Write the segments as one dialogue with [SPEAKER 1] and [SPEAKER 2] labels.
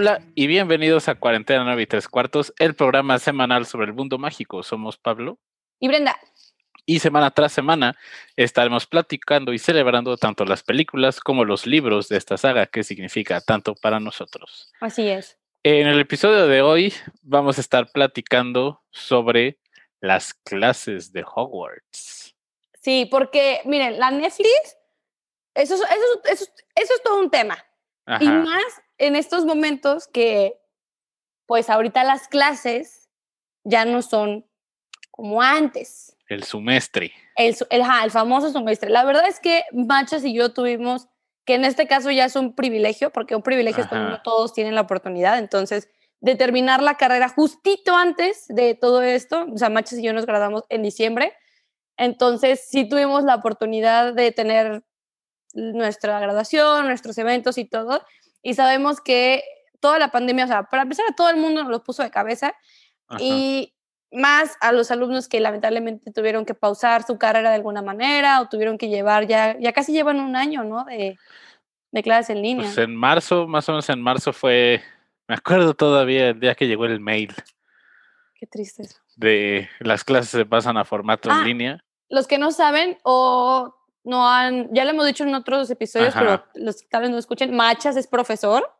[SPEAKER 1] Hola y bienvenidos a Cuarentena 9 y 3 cuartos, el programa semanal sobre el mundo mágico. Somos Pablo
[SPEAKER 2] y Brenda.
[SPEAKER 1] Y semana tras semana estaremos platicando y celebrando tanto las películas como los libros de esta saga que significa tanto para nosotros.
[SPEAKER 2] Así es.
[SPEAKER 1] En el episodio de hoy vamos a estar platicando sobre las clases de Hogwarts.
[SPEAKER 2] Sí, porque miren, la Netflix, eso, eso, eso, eso es todo un tema. Y más en estos momentos que, pues ahorita las clases ya no son como antes.
[SPEAKER 1] El semestre.
[SPEAKER 2] El, el, el famoso semestre. La verdad es que Machas y yo tuvimos, que en este caso ya es un privilegio, porque un privilegio es cuando no todos tienen la oportunidad, entonces de terminar la carrera justito antes de todo esto, o sea, Machas y yo nos graduamos en diciembre, entonces sí tuvimos la oportunidad de tener nuestra graduación, nuestros eventos y todo, y sabemos que toda la pandemia, o sea, para empezar a todo el mundo nos lo puso de cabeza y más a los alumnos que lamentablemente tuvieron que pausar su carrera de alguna manera o tuvieron que llevar ya, ya casi llevan un año, ¿no? De, de clases en línea.
[SPEAKER 1] Pues en marzo, más o menos en marzo fue, me acuerdo todavía el día que llegó el mail.
[SPEAKER 2] Qué tristeza.
[SPEAKER 1] De las clases se pasan a formato en
[SPEAKER 2] ah,
[SPEAKER 1] línea.
[SPEAKER 2] Los que no saben o no han, ya lo hemos dicho en otros episodios, pero los que tal vez no escuchen, Machas es profesor.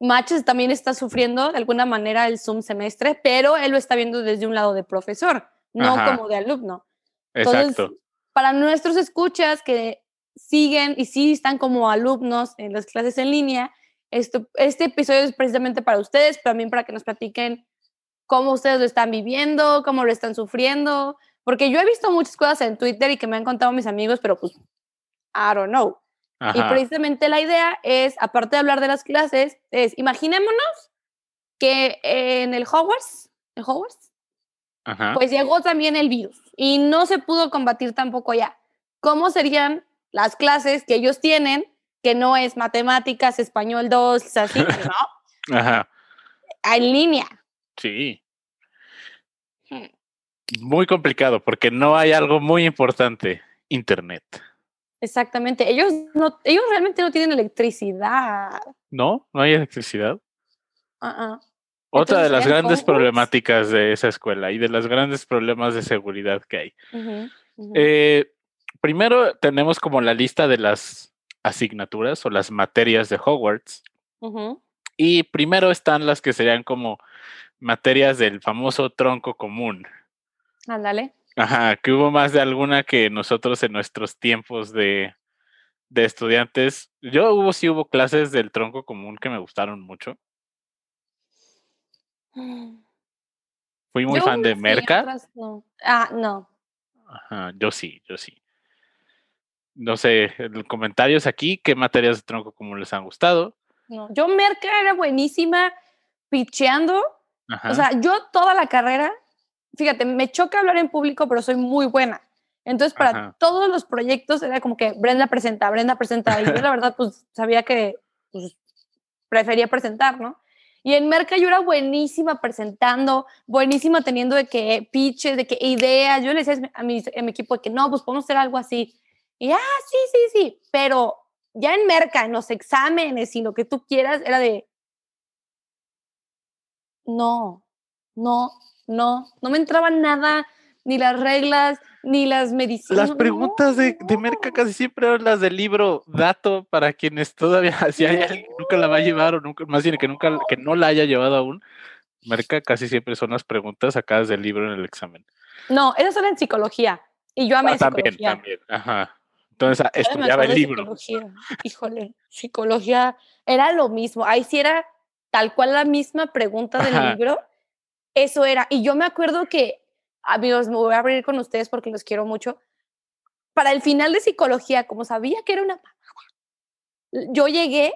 [SPEAKER 2] Machas también está sufriendo de alguna manera el Zoom semestre, pero él lo está viendo desde un lado de profesor, no como de alumno.
[SPEAKER 1] Exacto.
[SPEAKER 2] para nuestros escuchas que siguen y sí están como alumnos en las clases en línea, esto, este episodio es precisamente para ustedes, pero también para que nos platiquen cómo ustedes lo están viviendo, cómo lo están sufriendo, porque yo he visto muchas cosas en Twitter y que me han contado mis amigos, pero pues, I don't know. Y precisamente la idea es, aparte de hablar de las clases, es, imaginémonos que en el Hogwarts, ¿el Hogwarts? Pues llegó también el virus y no se pudo combatir tampoco allá. ¿Cómo serían las clases que ellos tienen, que no es matemáticas, español 2, así, ¿no?
[SPEAKER 1] Ajá.
[SPEAKER 2] En línea.
[SPEAKER 1] Sí. Hmm muy complicado porque no hay algo muy importante, Internet.
[SPEAKER 2] Exactamente. Ellos, no, ellos realmente no tienen electricidad.
[SPEAKER 1] No, no hay electricidad. Uh Otra de las grandes problemáticas de esa escuela y de los grandes problemas de seguridad que hay. Eh, primero tenemos como la lista de las asignaturas o las materias de Hogwarts. Y primero están las que serían como materias del famoso tronco común,
[SPEAKER 2] Ándale.
[SPEAKER 1] Ajá, que hubo más de alguna que nosotros en nuestros tiempos de, de estudiantes. Yo hubo, sí hubo clases del tronco común que me gustaron mucho. Fui muy fan de Merca.
[SPEAKER 2] Ah, no.
[SPEAKER 1] Ajá, yo sí, yo sí. No sé, comentarios aquí, ¿qué materias de tronco común les han gustado?
[SPEAKER 2] No, yo Merca era buenísima picheando. O sea, yo toda la carrera fíjate, me choca hablar en público, pero soy muy buena. Entonces, para todos los proyectos era como que Brenda presenta, Brenda presenta. Y yo, la verdad, pues sabía que pues, prefería presentar, ¿no? Y en Merca yo era buenísima presentando, buenísima teniendo de que pitches, de que ideas. Yo le decía a mi, a mi equipo de que no, pues podemos hacer algo así. Y ah, sí, sí, sí. Pero ya en Merca, en los exámenes y lo que tú quieras, era de. No, no, no, no me entraban nada, ni las reglas, ni las medicinas.
[SPEAKER 1] Las preguntas de, de, Merca casi siempre eran las del libro Dato para quienes todavía, si hay alguien que nunca la va a llevar o nunca, más bien que nunca, que no la haya llevado aún, Merca casi siempre son las preguntas sacadas del libro en el examen.
[SPEAKER 2] No, esas son en psicología. Y yo amé ah,
[SPEAKER 1] también,
[SPEAKER 2] psicología.
[SPEAKER 1] También, ajá. Entonces estudiaba el libro.
[SPEAKER 2] Psicología. Híjole, psicología era lo mismo. Ahí sí era tal cual la misma pregunta del libro eso era. Y yo me acuerdo que, amigos, me voy a abrir con ustedes porque los quiero mucho. Para el final de psicología, como sabía que era una yo llegué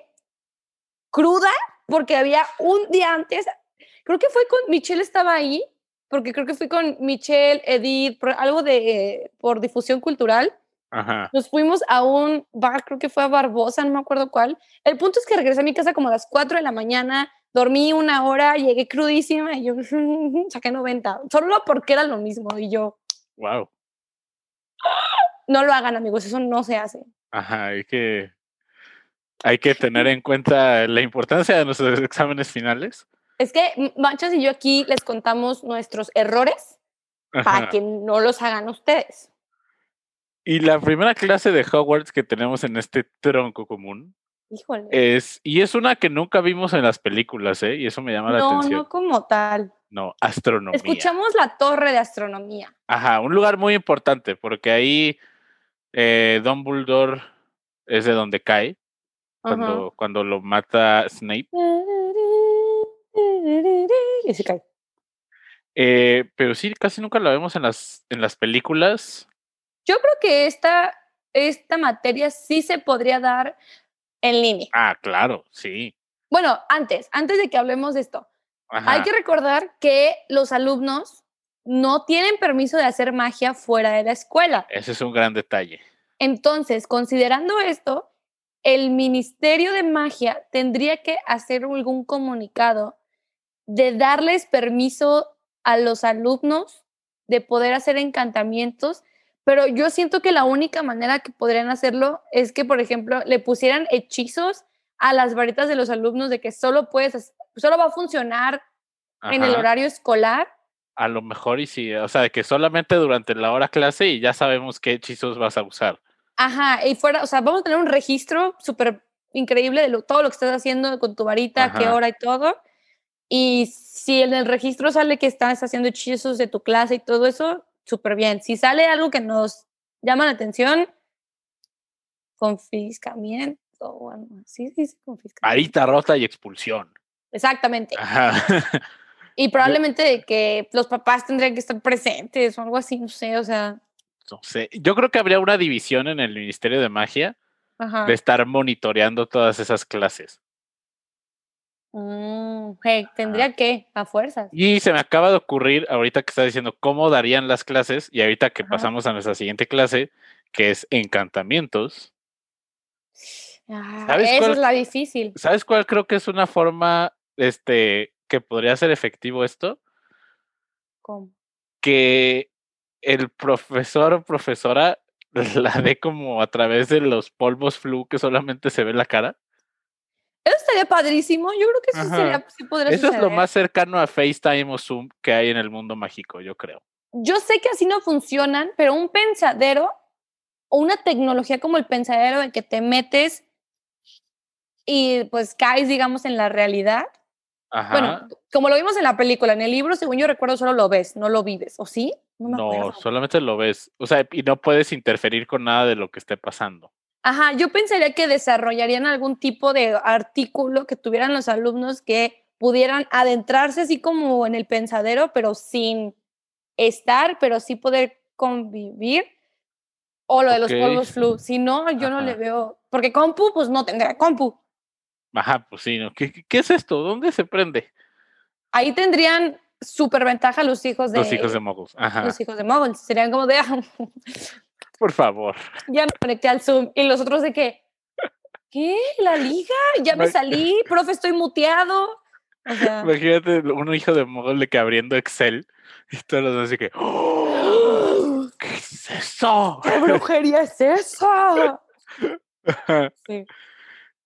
[SPEAKER 2] cruda porque había un día antes, creo que fue con Michelle estaba ahí, porque creo que fui con Michelle, Edith, algo de por difusión cultural.
[SPEAKER 1] Ajá.
[SPEAKER 2] Nos fuimos a un bar, creo que fue a Barbosa, no me acuerdo cuál. El punto es que regresé a mi casa como a las 4 de la mañana, dormí una hora, llegué crudísima y yo saqué 90, solo porque era lo mismo y yo.
[SPEAKER 1] Wow.
[SPEAKER 2] No lo hagan, amigos, eso no se hace.
[SPEAKER 1] Ajá, es que hay que tener en cuenta la importancia de nuestros exámenes finales.
[SPEAKER 2] Es que Manchas y yo aquí les contamos nuestros errores para que no los hagan ustedes.
[SPEAKER 1] Y la primera clase de Hogwarts que tenemos en este tronco común
[SPEAKER 2] Híjole.
[SPEAKER 1] es, y es una que nunca vimos en las películas, ¿eh? Y eso me llama la atención.
[SPEAKER 2] No, no como tal.
[SPEAKER 1] No, astronomía.
[SPEAKER 2] Escuchamos la torre de astronomía.
[SPEAKER 1] Ajá, un lugar muy importante, porque ahí eh, Dumbledore es de donde cae, cuando, cuando lo mata Snape.
[SPEAKER 2] Y se cae.
[SPEAKER 1] Eh, pero sí, casi nunca la vemos en las, en las películas.
[SPEAKER 2] Yo creo que esta, esta materia sí se podría dar en línea.
[SPEAKER 1] Ah, claro, sí.
[SPEAKER 2] Bueno, antes, antes de que hablemos de esto, hay que recordar que los alumnos no tienen permiso de hacer magia fuera de la escuela.
[SPEAKER 1] Ese es un gran detalle.
[SPEAKER 2] Entonces, considerando esto, el Ministerio de Magia tendría que hacer algún comunicado de darles permiso a los alumnos de poder hacer encantamientos, pero yo siento que la única manera que podrían hacerlo es que, por ejemplo, le pusieran hechizos a las varitas de los alumnos de que solo puedes, solo va a funcionar en el horario escolar.
[SPEAKER 1] A lo mejor y sí, o sea, de que solamente durante la hora clase y ya sabemos qué hechizos vas a usar.
[SPEAKER 2] Ajá, y fuera, o sea, vamos a tener un registro súper increíble de todo lo que estás haciendo con tu varita, qué hora y todo. Y si en el registro sale que estás haciendo hechizos de tu clase y todo eso, súper bien. Si sale algo que nos llama la atención, confiscamiento, bueno, sí, sí, sí, confiscamiento.
[SPEAKER 1] Varita rota y expulsión.
[SPEAKER 2] Exactamente. Y probablemente que los papás tendrían que estar presentes o algo así, no sé, o sea.
[SPEAKER 1] No sé. Yo creo que habría una división en el Ministerio de Magia de estar monitoreando todas esas clases.
[SPEAKER 2] Mm, tendría que, a fuerzas.
[SPEAKER 1] Y se me acaba de ocurrir, ahorita que estás diciendo cómo darían las clases, y ahorita que pasamos a nuestra siguiente clase, que es encantamientos.
[SPEAKER 2] Ah, esa es la difícil.
[SPEAKER 1] ¿Sabes cuál creo que es una forma este, que podría ser efectivo esto?
[SPEAKER 2] ¿Cómo?
[SPEAKER 1] Que el profesor o profesora la dé como a través de los polvos flu que solamente se ve la cara.
[SPEAKER 2] Eso estaría padrísimo. Yo creo que eso sería, sí podría
[SPEAKER 1] Eso es lo más cercano a FaceTime o Zoom que hay en el mundo mágico, yo creo.
[SPEAKER 2] Yo sé que así no funcionan, pero un pensadero o una tecnología como el pensadero en que te metes y pues caes, digamos, en la realidad. Bueno, como lo vimos en la película, en el libro, según yo recuerdo, solo lo ves, no lo vives, ¿o sí?
[SPEAKER 1] No, solamente lo ves. O sea, y no puedes interferir con nada de lo que esté pasando.
[SPEAKER 2] Ajá, yo pensaría que desarrollarían algún tipo de artículo que tuvieran los alumnos que pudieran adentrarse así como en el pensadero, pero sin estar, pero sí poder convivir. O lo de los polvos flu. Si no, yo no le veo. Porque compu, pues no tendrá compu.
[SPEAKER 1] Ajá, pues sí, ¿no? ¿Qué, qué es esto? ¿Dónde se prende?
[SPEAKER 2] Ahí tendrían súper ventaja los hijos de.
[SPEAKER 1] Los hijos de Moguls. Ajá.
[SPEAKER 2] Los hijos de Moguls. Serían como de.
[SPEAKER 1] Por favor.
[SPEAKER 2] Ya me conecté al Zoom. Y los otros de que, ¿qué? ¿La liga? Ya me salí, profe, estoy muteado.
[SPEAKER 1] Imagínate un hijo de mogol de que abriendo Excel y todos los así que, ¡Oh! ¿qué es eso?
[SPEAKER 2] ¿Qué brujería es esa?
[SPEAKER 1] sí.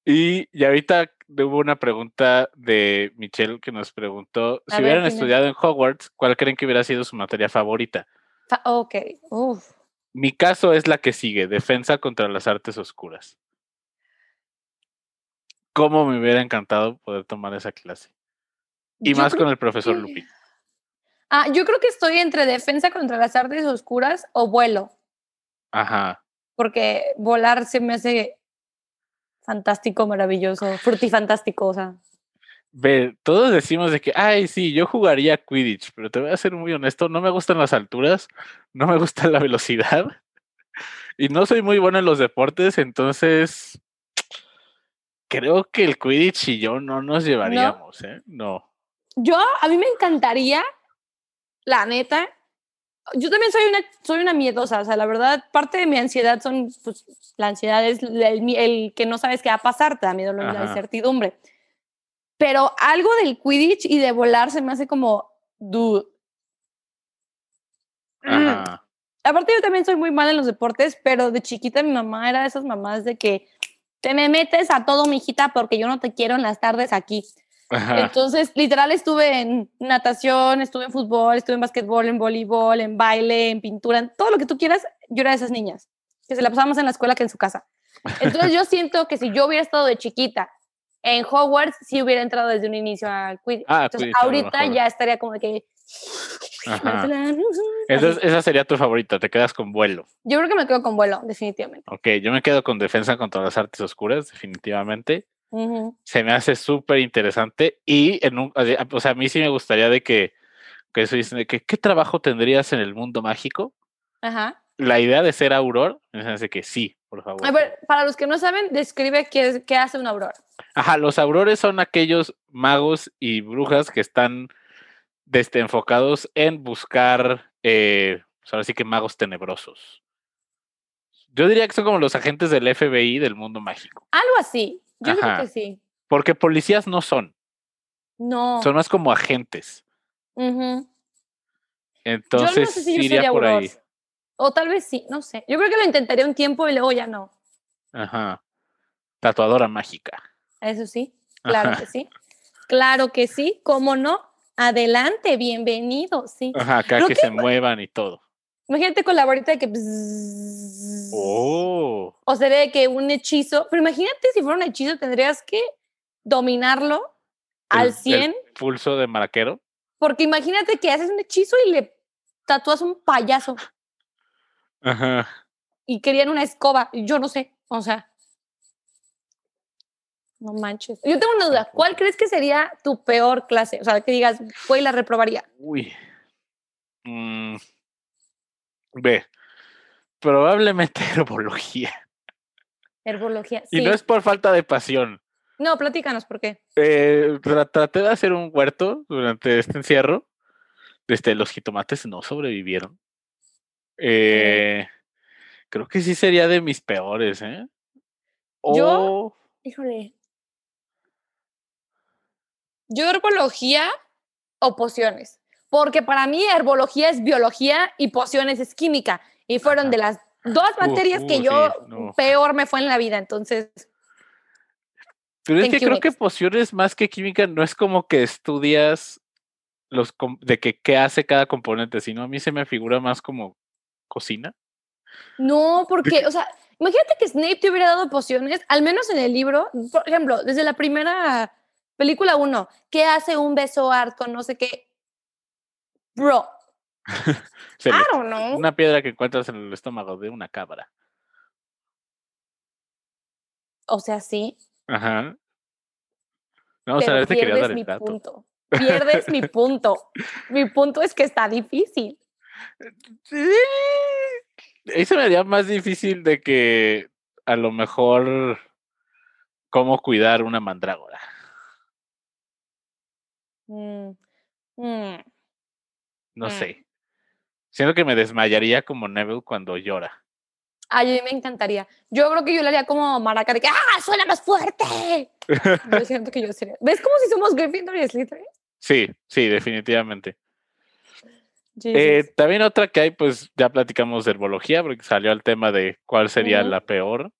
[SPEAKER 1] Y, y ahorita hubo una pregunta de Michelle que nos preguntó, si hubieran estudiado en Hogwarts, ¿cuál creen que hubiera sido su materia favorita?
[SPEAKER 2] ok, Uf.
[SPEAKER 1] Mi caso es la que sigue, defensa contra las artes oscuras. ¿Cómo me hubiera encantado poder tomar esa clase? Y más con el profesor Lupin.
[SPEAKER 2] Ah, yo creo que estoy entre defensa contra las artes oscuras o vuelo.
[SPEAKER 1] Ajá.
[SPEAKER 2] Porque volar se me hace fantástico, maravilloso, frutifantástico, o sea.
[SPEAKER 1] Ve, todos decimos de que, ay, sí, yo jugaría Quidditch, pero te voy a ser muy honesto, no me gustan las alturas, no me gusta la velocidad y no soy muy bueno en los deportes, entonces creo que el Quidditch y yo no nos llevaríamos, ¿No? ¿eh? No.
[SPEAKER 2] Yo, a mí me encantaría, la neta, yo también soy una, soy una miedosa, o sea, la verdad, parte de mi ansiedad son, pues, la ansiedad es el, que no sabes qué va a pasar, te da miedo la incertidumbre. Pero algo del Quidditch y de volar se me hace como, dude. Aparte yo también soy muy mal en los deportes, pero de chiquita mi mamá era de esas mamás de que te me metes a todo, mijita, porque yo no te quiero en las tardes aquí. Entonces, literal, estuve en natación, estuve en fútbol, estuve en básquetbol, en voleibol, en baile, en pintura, en todo lo que tú quieras. Yo era de esas niñas que se la pasamos en la escuela que en su casa. Entonces, yo siento que si yo hubiera estado de chiquita en Hogwarts, sí hubiera entrado desde un inicio al Quidditch. Ah, Entonces, ahorita ya estaría como que.
[SPEAKER 1] Entonces, esa sería tu favorita, te quedas con vuelo.
[SPEAKER 2] Yo creo que me quedo con vuelo, definitivamente.
[SPEAKER 1] Ok, yo me quedo con defensa contra las artes oscuras, definitivamente. Se me hace súper interesante y en un, o sea, a mí sí me gustaría de que, que eso dicen, que qué trabajo tendrías en el mundo mágico. Ajá. La idea de ser auror, me hace que sí, por favor.
[SPEAKER 2] A ver, para los que no saben, describe qué, qué hace un auror.
[SPEAKER 1] Ajá, los aurores son aquellos magos y brujas que están desde enfocados en buscar, eh, pues ahora sí que magos tenebrosos. Yo diría que son como los agentes del FBI del mundo mágico.
[SPEAKER 2] Algo así. Yo creo que sí.
[SPEAKER 1] Porque policías no son.
[SPEAKER 2] No.
[SPEAKER 1] Son más como agentes. Entonces, yo no sé si iría por ahí.
[SPEAKER 2] O tal vez sí, no sé. Yo creo que lo intentaría un tiempo y luego ya no.
[SPEAKER 1] Ajá. Tatuadora mágica.
[SPEAKER 2] Eso sí, claro que sí. Claro que sí, ¿cómo no? Adelante, bienvenido, sí.
[SPEAKER 1] Ajá, acá que, se muevan y todo.
[SPEAKER 2] Imagínate con la varita de que.
[SPEAKER 1] oh.
[SPEAKER 2] O sea, de que un hechizo. Pero imagínate si fuera un hechizo, tendrías que dominarlo al 100. El
[SPEAKER 1] pulso de maraquero.
[SPEAKER 2] Porque imagínate que haces un hechizo y le tatúas un payaso.
[SPEAKER 1] Ajá.
[SPEAKER 2] Y querían una escoba. Yo no sé. O sea. No manches. Yo tengo una duda. ¿Cuál crees que sería tu peor clase? O sea, que digas, fue y la reprobaría.
[SPEAKER 1] Uy. Mm. Ve, probablemente herbología.
[SPEAKER 2] Herbología,
[SPEAKER 1] sí. Y no es por falta de pasión.
[SPEAKER 2] No, platícanos por qué.
[SPEAKER 1] Eh, traté de hacer un huerto durante este encierro. Este, los jitomates no sobrevivieron. Eh, creo que sí sería de mis peores, ¿eh?
[SPEAKER 2] Yo, híjole. Yo herbología o pociones porque para mí herbología es biología y pociones es química. Y fueron de las dos materias que yo peor me fue en la vida, entonces...
[SPEAKER 1] Pero es que creo que pociones más que química no es como que estudias los de que qué hace cada componente, sino a mí se me figura más como cocina.
[SPEAKER 2] No, porque, o sea, imagínate que Snape te hubiera dado pociones, al menos en el libro, por ejemplo, desde la primera película 1, ¿qué hace un beso art con no sé qué? Bro. I don't know.
[SPEAKER 1] Una piedra que encuentras en el estómago de una cabra.
[SPEAKER 2] O sea, sí.
[SPEAKER 1] Ajá. No, o sea, te quería dar el mi
[SPEAKER 2] punto. Pierdes mi punto. Mi punto es que está difícil.
[SPEAKER 1] Sí. Eso me haría más difícil de que a lo mejor cómo cuidar una mandrágora.
[SPEAKER 2] Mm. Mm.
[SPEAKER 1] No mm. sé. Siento que me desmayaría como Neville cuando llora.
[SPEAKER 2] Ay, a mí me encantaría. Yo creo que yo le haría como Maraca de que ¡ah, suena más fuerte! yo siento que yo sería. ¿Ves como si somos Gryffindor y Slytherin?
[SPEAKER 1] Sí, sí, definitivamente. Eh, también otra que hay, pues ya platicamos de herbología, porque salió el tema de cuál sería la peor.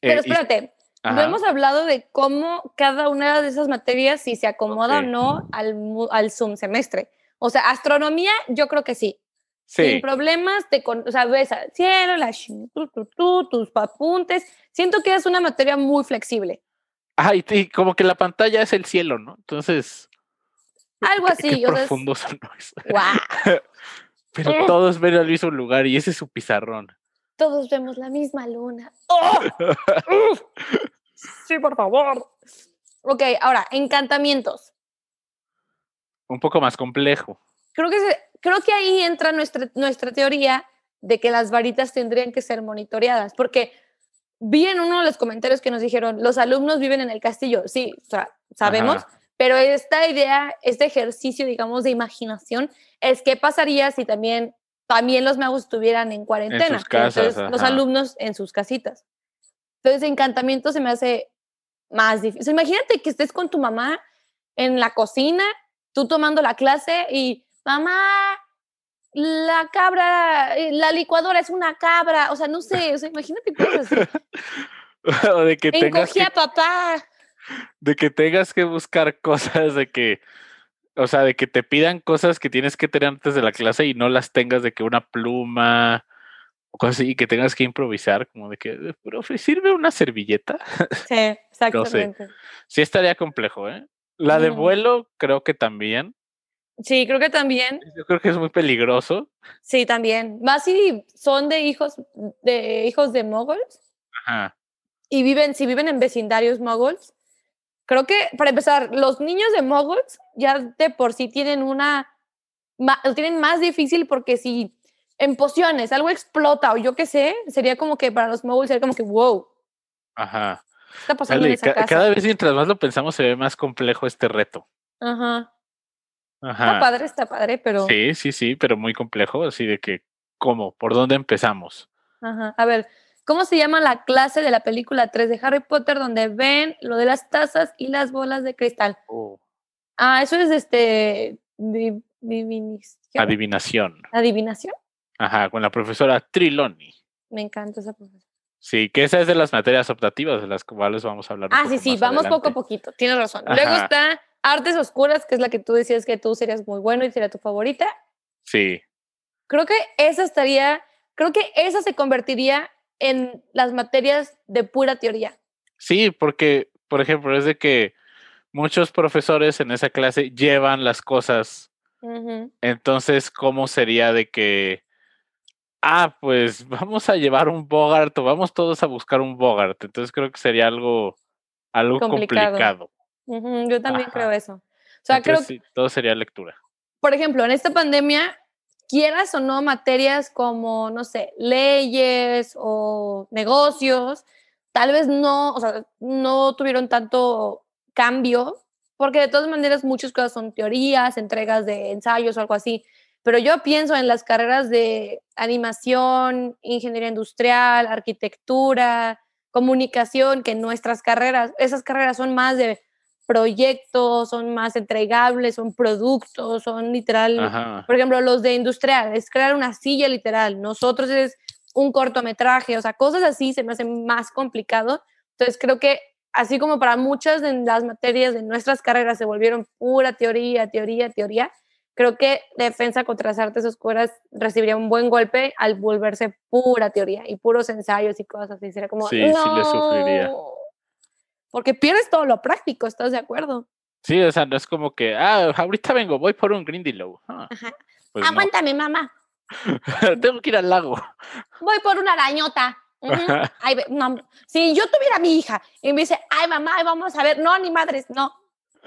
[SPEAKER 2] Pero eh, espérate, no hemos hablado de cómo cada una de esas materias, si se acomoda o no al, al Zoom semestre. O sea, astronomía, yo creo que sí. Sí. Sin problemas, te o sea, ves al cielo, la tus apuntes. Siento que es una materia muy flexible.
[SPEAKER 1] Ay, y, como que la pantalla es el cielo, ¿no? Entonces.
[SPEAKER 2] Algo así.
[SPEAKER 1] Qué, profundo son Pero todos ven al mismo lugar y ese es su pizarrón.
[SPEAKER 2] Todos vemos la misma luna. ¡Oh! sí, por favor. Ok, ahora, encantamientos
[SPEAKER 1] un poco más complejo.
[SPEAKER 2] Creo que, creo que ahí entra nuestra, nuestra teoría de que las varitas tendrían que ser monitoreadas, porque vi en uno de los comentarios que nos dijeron, los alumnos viven en el castillo, sí, sabemos, pero esta idea, este ejercicio, digamos, de imaginación, es qué pasaría si también, también los magos estuvieran en cuarentena, los alumnos en sus casitas. Entonces, encantamiento se me hace más difícil. imagínate que estés con tu mamá en la cocina tú tomando la clase y, mamá, la cabra, eh, la licuadora es una cabra, o sea, no sé, o sea, imagínate cosas así.
[SPEAKER 1] o de que tengas
[SPEAKER 2] que, papá.
[SPEAKER 1] De que tengas que buscar cosas de que, o sea, de que te pidan cosas que tienes que tener antes de la clase y no las tengas de que una pluma o cosas así, y que tengas que improvisar, como de que, profe, ¿sirve una servilleta?
[SPEAKER 2] Sí, exactamente.
[SPEAKER 1] Sí estaría complejo, ¿eh? La de vuelo creo que también.
[SPEAKER 2] Sí, creo que también.
[SPEAKER 1] Yo creo que es muy peligroso.
[SPEAKER 2] Sí, también. Más si son de hijos de hijos de moguls.
[SPEAKER 1] Ajá.
[SPEAKER 2] Y viven, si viven en vecindarios moguls. Creo que, para empezar, los niños de moguls ya de por sí tienen una. Lo tienen más difícil porque si en pociones algo explota o yo qué sé, sería como que para los moguls sería como que wow.
[SPEAKER 1] Ajá.
[SPEAKER 2] Está pasando en esa casa?
[SPEAKER 1] Cada vez mientras más lo pensamos se ve más complejo este reto.
[SPEAKER 2] Ajá. Está padre, está padre, pero.
[SPEAKER 1] Sí, sí, sí, pero muy complejo, así de que, ¿cómo? ¿Por dónde empezamos?
[SPEAKER 2] Ajá. A ver, ¿cómo se llama la clase de la película 3 de Harry Potter donde ven lo de las tazas y las bolas de cristal?
[SPEAKER 1] Oh.
[SPEAKER 2] Ah, eso es este.
[SPEAKER 1] Adivinación.
[SPEAKER 2] ¿Adivinación?
[SPEAKER 1] Ajá, con la profesora Triloni.
[SPEAKER 2] Me encanta esa profesora.
[SPEAKER 1] Sí, que esa es de las materias optativas de las cuales vamos a hablar.
[SPEAKER 2] ah, sí, sí, vamos poco a poquito, tienes razón. Luego está Artes Oscuras, que es la que tú decías que tú serías muy bueno y sería tu favorita.
[SPEAKER 1] Sí.
[SPEAKER 2] Creo que esa estaría, creo que esa se convertiría en las materias de pura teoría.
[SPEAKER 1] Sí, porque, por ejemplo, es de que muchos profesores en esa clase llevan las cosas. Entonces, ¿cómo sería de que ah, pues vamos a llevar un Bogart o vamos todos a buscar un Bogart. Entonces creo que sería algo, algo complicado.
[SPEAKER 2] yo también creo eso. O sea, creo
[SPEAKER 1] que todo sería lectura.
[SPEAKER 2] Por ejemplo, en esta pandemia, quieras o no materias como, no sé, leyes o negocios, tal vez no, o sea, no tuvieron tanto cambio, porque de todas maneras muchas cosas son teorías, entregas de ensayos o algo así. Pero yo pienso en las carreras de animación, ingeniería industrial, arquitectura, comunicación, que nuestras carreras, esas carreras son más de proyectos, son más entregables, son productos, son literal, por ejemplo, los de industrial, es crear una silla literal, nosotros es un cortometraje, o sea, cosas así se me hacen más complicado. Entonces creo que así como para muchas de las materias de nuestras carreras se volvieron pura teoría, teoría, teoría, creo que defensa contra las artes oscuras recibiría un buen golpe al volverse pura teoría y puros ensayos y cosas así. Sería como,
[SPEAKER 1] sí, sí le sufriría.
[SPEAKER 2] Porque pierdes todo lo práctico, ¿estás de acuerdo?
[SPEAKER 1] Sí, o sea, no es como que, ah, ahorita vengo, voy por un Grindylow. Ah,
[SPEAKER 2] pues Aguántame, mamá.
[SPEAKER 1] Tengo que ir al lago.
[SPEAKER 2] Voy por una arañota. si yo tuviera a mi hija y me dice, ay, mamá, vamos a ver, no, ni madres, no,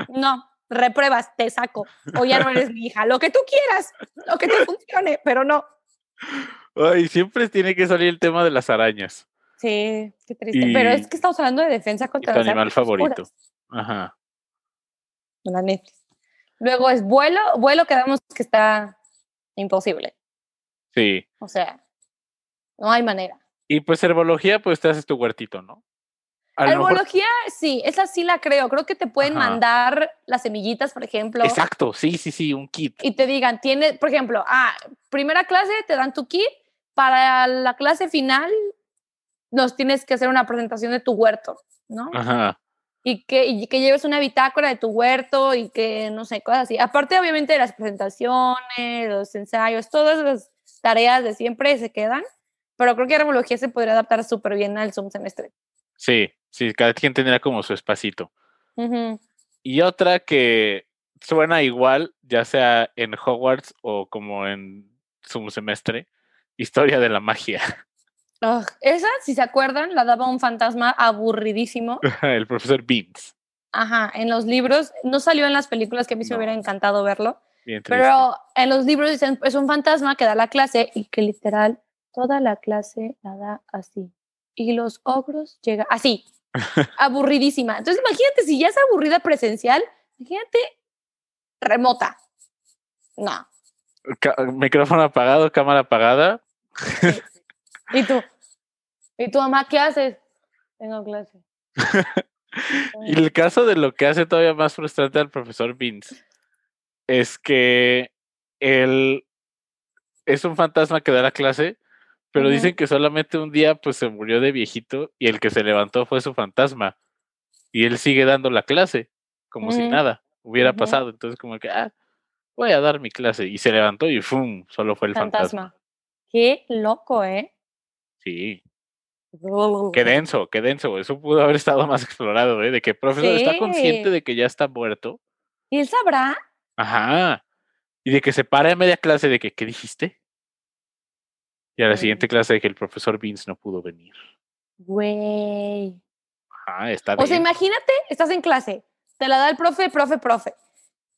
[SPEAKER 2] no repruebas, te saco, o ya no eres mi hija, lo que tú quieras, lo que te funcione, pero no.
[SPEAKER 1] Ay, siempre tiene que salir el tema de las arañas.
[SPEAKER 2] Sí, qué triste. pero es que estamos hablando de defensa contra
[SPEAKER 1] tu animal favorito. Ajá.
[SPEAKER 2] La Netflix. Luego es vuelo, vuelo que vemos que está imposible.
[SPEAKER 1] Sí.
[SPEAKER 2] O sea, no hay manera.
[SPEAKER 1] Y pues herbología, pues te haces tu huertito, ¿no?
[SPEAKER 2] Herbología, sí, esa sí la creo. Creo que te pueden mandar las semillitas, por ejemplo.
[SPEAKER 1] Exacto, sí, sí, sí, un kit.
[SPEAKER 2] Y te digan, tiene, por ejemplo, ah, primera clase te dan tu kit, para la clase final nos tienes que hacer una presentación de tu huerto, ¿no?
[SPEAKER 1] Ajá.
[SPEAKER 2] Y que, y que lleves una bitácora de tu huerto y que, no sé, cosas así. Aparte, obviamente, de las presentaciones, los ensayos, todas las tareas de siempre se quedan, pero creo que herbología se podría adaptar súper bien al Zoom semestre.
[SPEAKER 1] Sí, Sí, cada quien tendrá como su espacito. Y otra que suena igual, ya sea en Hogwarts o como en su semestre, Historia de la Magia.
[SPEAKER 2] esa, si se acuerdan, la daba un fantasma aburridísimo.
[SPEAKER 1] El profesor Beans.
[SPEAKER 2] Ajá, en los libros, no salió en las películas que a mí se me hubiera encantado verlo, pero en los libros dicen, es un fantasma que da la clase y que literal toda la clase la da así. Y los ogros llegan así, aburridísima. Entonces, imagínate si ya es aburrida presencial, imagínate remota. No.
[SPEAKER 1] micrófono apagado, cámara apagada.
[SPEAKER 2] ¿Y tú? ¿Y tu mamá qué haces? Tengo clase.
[SPEAKER 1] y el caso de lo que hace todavía más frustrante al profesor Vince es que él es un fantasma que da la clase, Pero dicen que solamente un día pues se murió de viejito y el que se levantó fue su fantasma. Y él sigue dando la clase, como si nada hubiera pasado. Entonces como que, ah, voy a dar mi clase. Y se levantó y ¡fum! Solo fue el fantasma.
[SPEAKER 2] Qué loco, ¿eh?
[SPEAKER 1] Sí. Qué denso, qué denso. Eso pudo haber estado más explorado, ¿eh? De que el profesor está consciente de que ya está muerto.
[SPEAKER 2] ¿Y él sabrá?
[SPEAKER 1] Ajá. Y de que se para en media clase de que, ¿qué dijiste? Y a la siguiente clase de que el profesor Vince no pudo venir.
[SPEAKER 2] Güey.
[SPEAKER 1] Ajá, está
[SPEAKER 2] bien. O sea, imagínate, estás en clase, te la da el profe, profe, profe.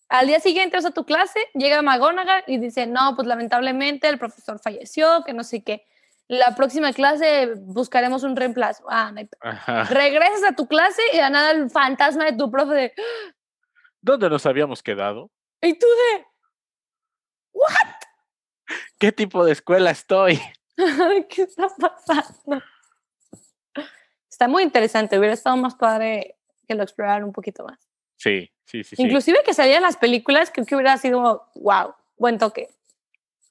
[SPEAKER 2] Al día siguiente vas a tu clase, llega McGonagall y dice, no, pues lamentablemente el profesor falleció, que no sé qué. La próxima clase buscaremos un reemplazo. Ah, Regresas a tu clase y a nada el fantasma de tu profe de...
[SPEAKER 1] ¿Dónde nos habíamos quedado?
[SPEAKER 2] Y tú de... ¿What?
[SPEAKER 1] ¿Qué tipo de escuela estoy?
[SPEAKER 2] ¿Qué está pasando? Está muy interesante. Hubiera estado más padre que lo exploraran un poquito más.
[SPEAKER 1] Sí, sí, sí.
[SPEAKER 2] Inclusive que salieran las películas, creo que hubiera sido, wow, buen toque.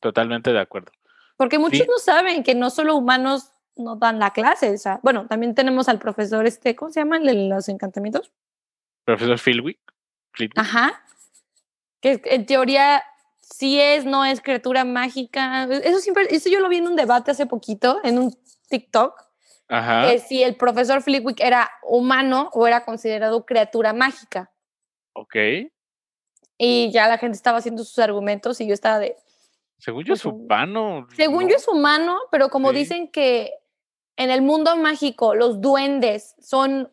[SPEAKER 1] Totalmente de acuerdo.
[SPEAKER 2] Porque muchos no saben que no solo humanos no dan la clase. O sea, bueno, también tenemos al profesor este, ¿cómo se llama? El de los encantamientos.
[SPEAKER 1] Profesor Philwick.
[SPEAKER 2] Ajá. Que en teoría sí es, no es criatura mágica. Eso siempre, eso yo lo vi en un debate hace poquito, en un TikTok. Ajá. Que si el profesor Flitwick era humano o era considerado criatura mágica.
[SPEAKER 1] Ok.
[SPEAKER 2] Y ya la gente estaba haciendo sus argumentos y yo estaba de.
[SPEAKER 1] Según yo es pues, humano.
[SPEAKER 2] Según yo es humano, pero como dicen que en el mundo mágico los duendes son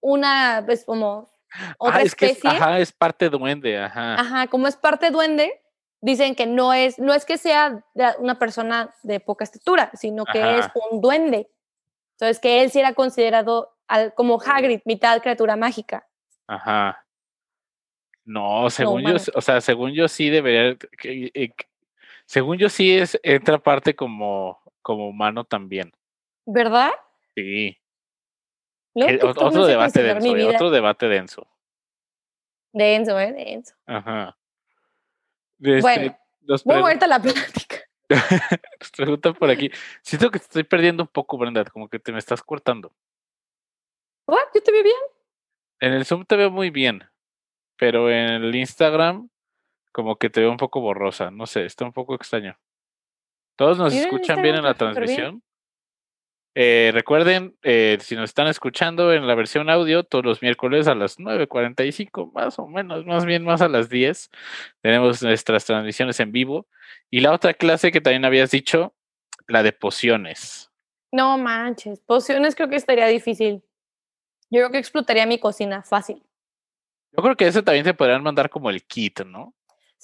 [SPEAKER 2] una, pues como otra
[SPEAKER 1] ah,
[SPEAKER 2] especie.
[SPEAKER 1] Es ajá, es parte duende, ajá.
[SPEAKER 2] Ajá, como es parte duende, dicen que no es, no es que sea una persona de poca estatura, sino que es un duende. Entonces, que él sí era considerado como Hagrid, mitad criatura mágica.
[SPEAKER 1] Ajá. No, según yo, o sea, según yo sí debería, según yo sí es, entra parte como, como humano también.
[SPEAKER 2] ¿Verdad?
[SPEAKER 1] Sí. Otro debate denso, eh, otro debate denso.
[SPEAKER 2] Denso, ¿eh? Denso.
[SPEAKER 1] Ajá.
[SPEAKER 2] Este, bueno, voy a la plática.
[SPEAKER 1] nos preguntan por aquí. Siento que te estoy perdiendo un poco, Brenda, como que te me estás cortando.
[SPEAKER 2] ¿What? ¿Yo te veo bien?
[SPEAKER 1] En el Zoom te veo muy bien, pero en el Instagram como que te veo un poco borrosa. No sé, está un poco extraño. ¿Todos nos escuchan bien en la transmisión? Eh, recuerden, eh, si nos están escuchando en la versión audio, todos los miércoles a las 9.45, más o menos, más bien más a las 10, tenemos nuestras transmisiones en vivo. Y la otra clase que también habías dicho, la de pociones.
[SPEAKER 2] No manches, pociones creo que estaría difícil. Yo creo que explotaría mi cocina fácil.
[SPEAKER 1] Yo creo que ese también se podrían mandar como el kit, ¿no?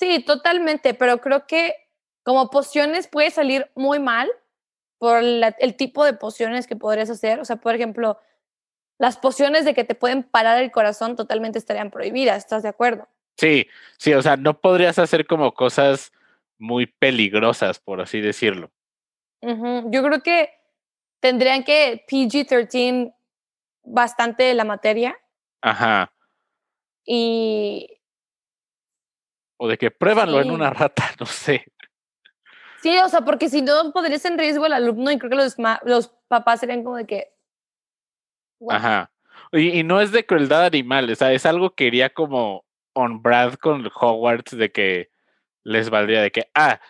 [SPEAKER 2] Sí, totalmente, pero creo que como pociones puede salir muy mal por el tipo de pociones que podrías hacer. O sea, por ejemplo, las pociones de que te pueden parar el corazón totalmente estarían prohibidas, ¿estás de acuerdo?
[SPEAKER 1] Sí, sí, o sea, no podrías hacer como cosas muy peligrosas, por así decirlo.
[SPEAKER 2] Yo creo que tendrían que PG-13 bastante la materia.
[SPEAKER 1] Ajá.
[SPEAKER 2] Y...
[SPEAKER 1] O de que pruébanlo en una rata, no sé.
[SPEAKER 2] Sí, o sea, porque si no podrías en riesgo el alumno y creo que los, los papás serían como de que...
[SPEAKER 1] Ajá. Y, no es de crueldad animal, o sea, es algo que iría como on Brad con Hogwarts de que les valdría de que, ah,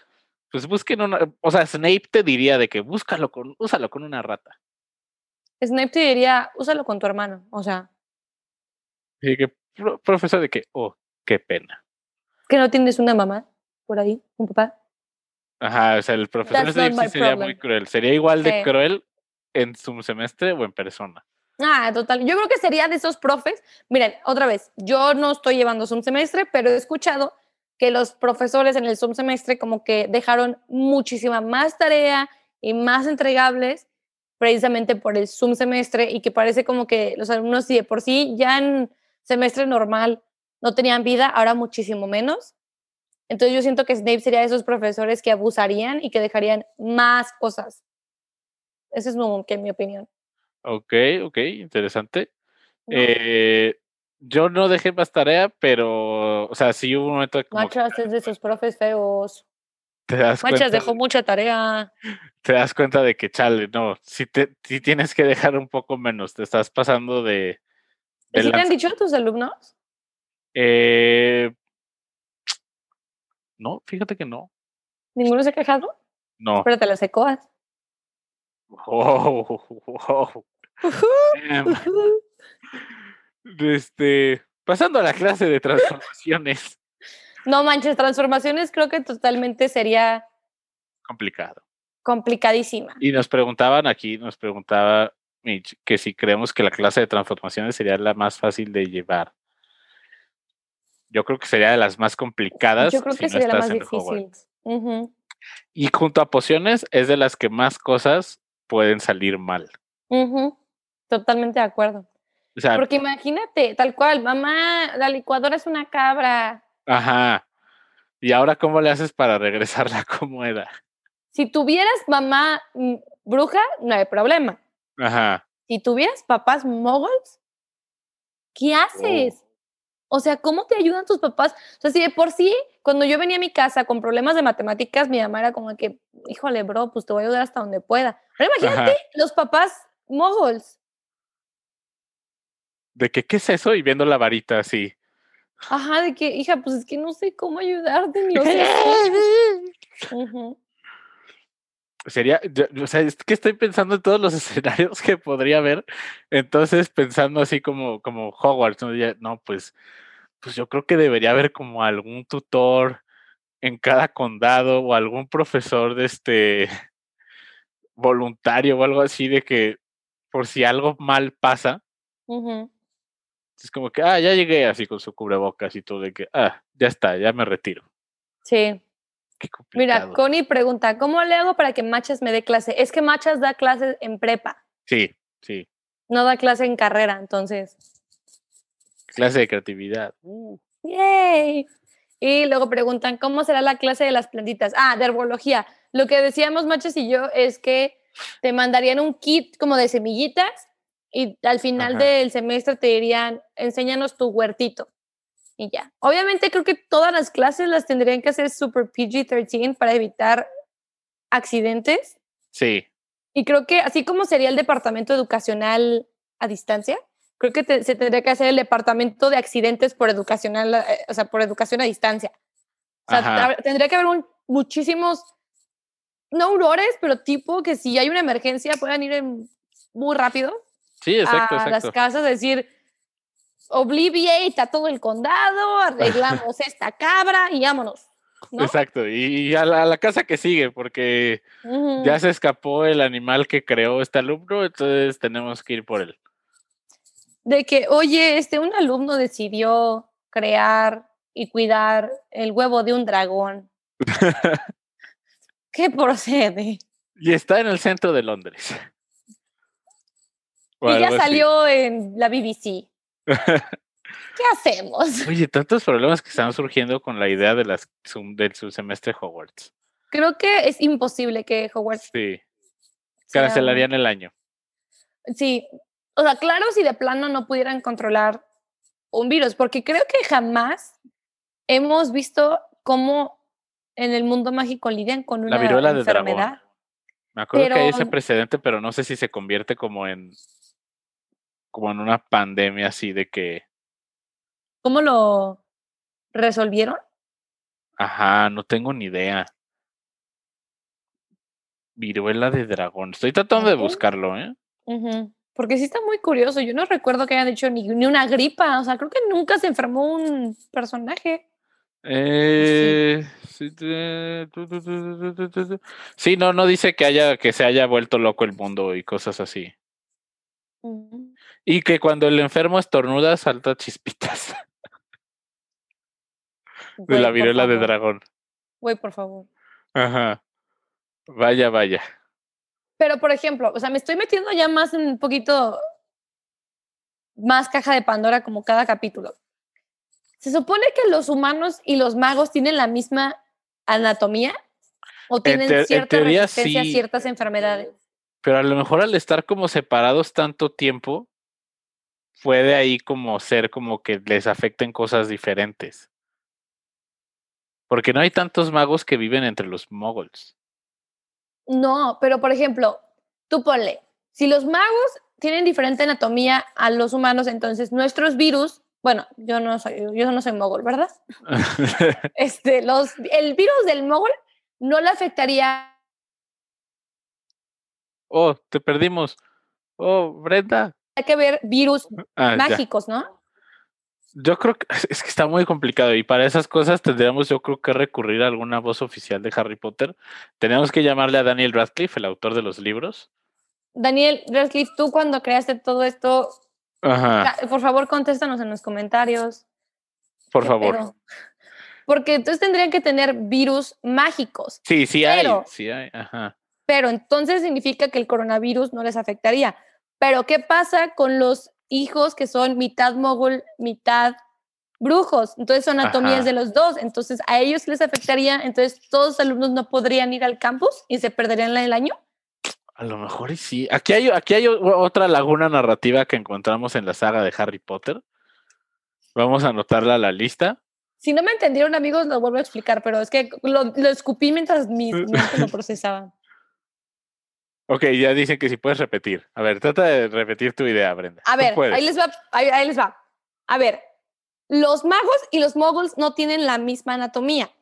[SPEAKER 1] pues busquen una, o sea, Snape te diría de que búscalo con, úsalo con una rata.
[SPEAKER 2] Snape te diría, úsalo con tu hermano, o sea.
[SPEAKER 1] Y que, profesor, de que, oh, qué pena.
[SPEAKER 2] Que no tienes una mamá por ahí, un papá.
[SPEAKER 1] Ajá, o sea, el profesor sí sería muy cruel. Sería igual de cruel en su semestre o en persona.
[SPEAKER 2] Ah, total. Yo creo que sería de esos profes. Miren, otra vez, yo no estoy llevando un semestre, pero he escuchado que los profesores en el semestre como que dejaron muchísima más tarea y más entregables precisamente por el semestre y que parece como que los alumnos si de por sí ya en semestre normal no tenían vida, ahora muchísimo menos. Entonces yo siento que Snape sería de esos profesores que abusarían y que dejarían más cosas. Esa es mi, opinión.
[SPEAKER 1] Ok, ok, interesante. Eh, yo no dejé más tarea, pero, o sea, sí hubo un momento.
[SPEAKER 2] Como... es de esos profes feos.
[SPEAKER 1] te das
[SPEAKER 2] Machas dejó mucha tarea.
[SPEAKER 1] Te das cuenta de que, chale, no, si, te, si tienes que dejar un poco menos, te estás pasando de...
[SPEAKER 2] de ¿Sí te han dicho a tus alumnos?
[SPEAKER 1] Eh, no, fíjate que no.
[SPEAKER 2] ¿Ninguno se ha quejado?
[SPEAKER 1] No.
[SPEAKER 2] Espérate las ecoas.
[SPEAKER 1] Oh, wow. este, pasando a la clase de transformaciones.
[SPEAKER 2] No manches, transformaciones creo que totalmente sería
[SPEAKER 1] complicado.
[SPEAKER 2] Complicadísima.
[SPEAKER 1] Y nos preguntaban aquí, nos preguntaba Mitch, que si creemos que la clase de transformaciones sería la más fácil de llevar. Yo creo que sería de las más complicadas.
[SPEAKER 2] Yo creo que sería la más difícil.
[SPEAKER 1] Y junto a pociones es de las que más cosas pueden salir mal.
[SPEAKER 2] Totalmente de acuerdo. Porque imagínate, tal cual, mamá, la licuadora es una cabra.
[SPEAKER 1] Ajá. ¿Y ahora cómo le haces para regresarla como era?
[SPEAKER 2] Si tuvieras mamá mm, bruja, no hay problema.
[SPEAKER 1] Ajá.
[SPEAKER 2] Si tuvieras papás moguls, ¿qué haces? O sea, ¿cómo te ayudan tus papás? O sea, si de por sí, cuando yo venía a mi casa con problemas de matemáticas, mi mamá era como que, híjole, bro, pues te voy a ayudar hasta donde pueda. Pero imagínate los papás moguls.
[SPEAKER 1] De que, ¿qué es eso? Y viendo la varita así.
[SPEAKER 2] Ajá, de que, hija, pues es que no sé cómo ayudarte. Ni lo sé.
[SPEAKER 1] Sería, o sea, es que estoy pensando en todos los escenarios que podría haber. Entonces, pensando así como, como Hogwarts, ¿no? no, pues, pues yo creo que debería haber como algún tutor en cada condado o algún profesor de este voluntario o algo así de que por si algo mal pasa, es como que, ah, ya llegué así con su cubrebocas y todo, de que, ah, ya está, ya me retiro.
[SPEAKER 2] Sí. Mira, Connie pregunta, ¿cómo le hago para que Machas me dé clase? Es que Machas da clases en prepa.
[SPEAKER 1] Sí, sí.
[SPEAKER 2] No da clase en carrera, entonces.
[SPEAKER 1] Clase de creatividad. Uh.
[SPEAKER 2] ¡Yay! Y luego preguntan, ¿cómo será la clase de las plantitas? Ah, de herbología. Lo que decíamos Machas y yo es que te mandarían un kit como de semillitas y al final del semestre te dirían, enséñanos tu huertito. Y ya. Obviamente creo que todas las clases las tendrían que hacer super PG-13 para evitar accidentes.
[SPEAKER 1] Sí.
[SPEAKER 2] Y creo que así como sería el departamento educacional a distancia, creo que se tendría que hacer el departamento de accidentes por educacional, eh, o sea, por educación a distancia. O sea, tendría que haber muchísimos, no aurores, pero tipo que si hay una emergencia puedan ir muy rápido
[SPEAKER 1] Sí, exacto,
[SPEAKER 2] a las casas, decir, obliviate a todo el condado, arreglamos esta cabra y vámonos.
[SPEAKER 1] Exacto, y a la, casa que sigue, porque ya se escapó el animal que creó este alumno, entonces tenemos que ir por él.
[SPEAKER 2] De que, oye, este, un alumno decidió crear y cuidar el huevo de un dragón. ¿Qué procede?
[SPEAKER 1] Y está en el centro de Londres.
[SPEAKER 2] Y ya salió en la BBC. ¿Qué hacemos?
[SPEAKER 1] Oye, tantos problemas que están surgiendo con la idea de las, del su semestre Hogwarts.
[SPEAKER 2] Creo que es imposible que Hogwarts.
[SPEAKER 1] Sí. Cancelarían el año.
[SPEAKER 2] Sí. O sea, claro, si de plano no pudieran controlar un virus, porque creo que jamás hemos visto cómo en el mundo mágico lidian con una
[SPEAKER 1] la enfermedad. Me acuerdo que hay ese precedente, pero no sé si se convierte como en como en una pandemia así de que...
[SPEAKER 2] ¿Cómo lo resolvieron?
[SPEAKER 1] Ajá, no tengo ni idea. Viruela de dragón. Estoy tratando de buscarlo, ¿eh?
[SPEAKER 2] Porque sí está muy curioso. Yo no recuerdo que hayan dicho ni, ni, una gripa. O sea, creo que nunca se enfermó un personaje.
[SPEAKER 1] Eh, sí, no, no dice que haya, que se haya vuelto loco el mundo y cosas así. Y que cuando el enfermo estornuda salta chispitas. de la viruela de dragón.
[SPEAKER 2] Güey, por favor.
[SPEAKER 1] Ajá. Vaya, vaya.
[SPEAKER 2] Pero, por ejemplo, o sea, me estoy metiendo ya más en un poquito más caja de Pandora como cada capítulo. ¿Se supone que los humanos y los magos tienen la misma anatomía? ¿O tienen cierta resistencia a ciertas enfermedades?
[SPEAKER 1] Pero a lo mejor al estar como separados tanto tiempo, puede ahí como ser como que les afecten cosas diferentes. Porque no hay tantos magos que viven entre los moguls.
[SPEAKER 2] No, pero por ejemplo, tú ponle, si los magos tienen diferente anatomía a los humanos, entonces nuestros virus, bueno, yo no soy, yo no soy mogul, ¿verdad? este, los, el virus del mogul no le afectaría.
[SPEAKER 1] Oh, te perdimos. Oh, Brenda.
[SPEAKER 2] Hay que ver virus ah, mágicos, ¿no?
[SPEAKER 1] Yo creo que es que está muy complicado y para esas cosas tendríamos yo creo que recurrir a alguna voz oficial de Harry Potter. Tenemos que llamarle a Daniel Radcliffe, el autor de los libros,
[SPEAKER 2] Daniel Radcliffe, tú cuando creaste todo esto, por favor contéstanos en los comentarios.
[SPEAKER 1] Por favor.
[SPEAKER 2] Porque entonces tendrían que tener virus mágicos.
[SPEAKER 1] Sí, sí hay, sí hay, ajá.
[SPEAKER 2] Pero entonces significa que el coronavirus no les afectaría. Pero ¿qué pasa con los hijos que son mitad mogul, mitad brujos? Entonces son anatomías de los dos. Entonces a ellos les afectaría. Entonces todos los alumnos no podrían ir al campus y se perderían el año.
[SPEAKER 1] A lo mejor sí. Aquí hay, aquí hay otra laguna narrativa que encontramos en la saga de Harry Potter. Vamos a anotarla a la lista.
[SPEAKER 2] Si no me entendieron, amigos, lo vuelvo a explicar, pero es que lo, escupí mientras mi mente lo procesaba.
[SPEAKER 1] Ok, ya dicen que si puedes repetir. A ver, trata de repetir tu idea, Brenda.
[SPEAKER 2] A ver, ahí les, va, ahí les va. A ver, los magos y los moguls no tienen la misma anatomía.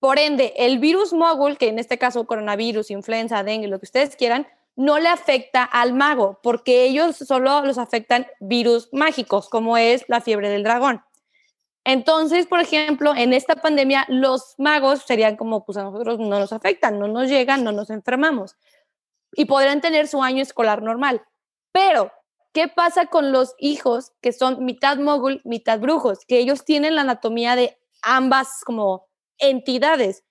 [SPEAKER 2] Por ende, el virus mogul, que en este caso coronavirus, influenza, dengue, lo que ustedes quieran, no le afecta al mago, porque ellos solo los afectan virus mágicos, como es la fiebre del dragón. Entonces, por ejemplo, en esta pandemia, los magos serían como, pues a nosotros no nos afectan, no nos llegan, no nos enfermamos y podrían tener su año escolar normal. Pero, ¿qué pasa con los hijos que son mitad mogul, mitad brujos? Que ellos tienen la anatomía de ambas como entidades.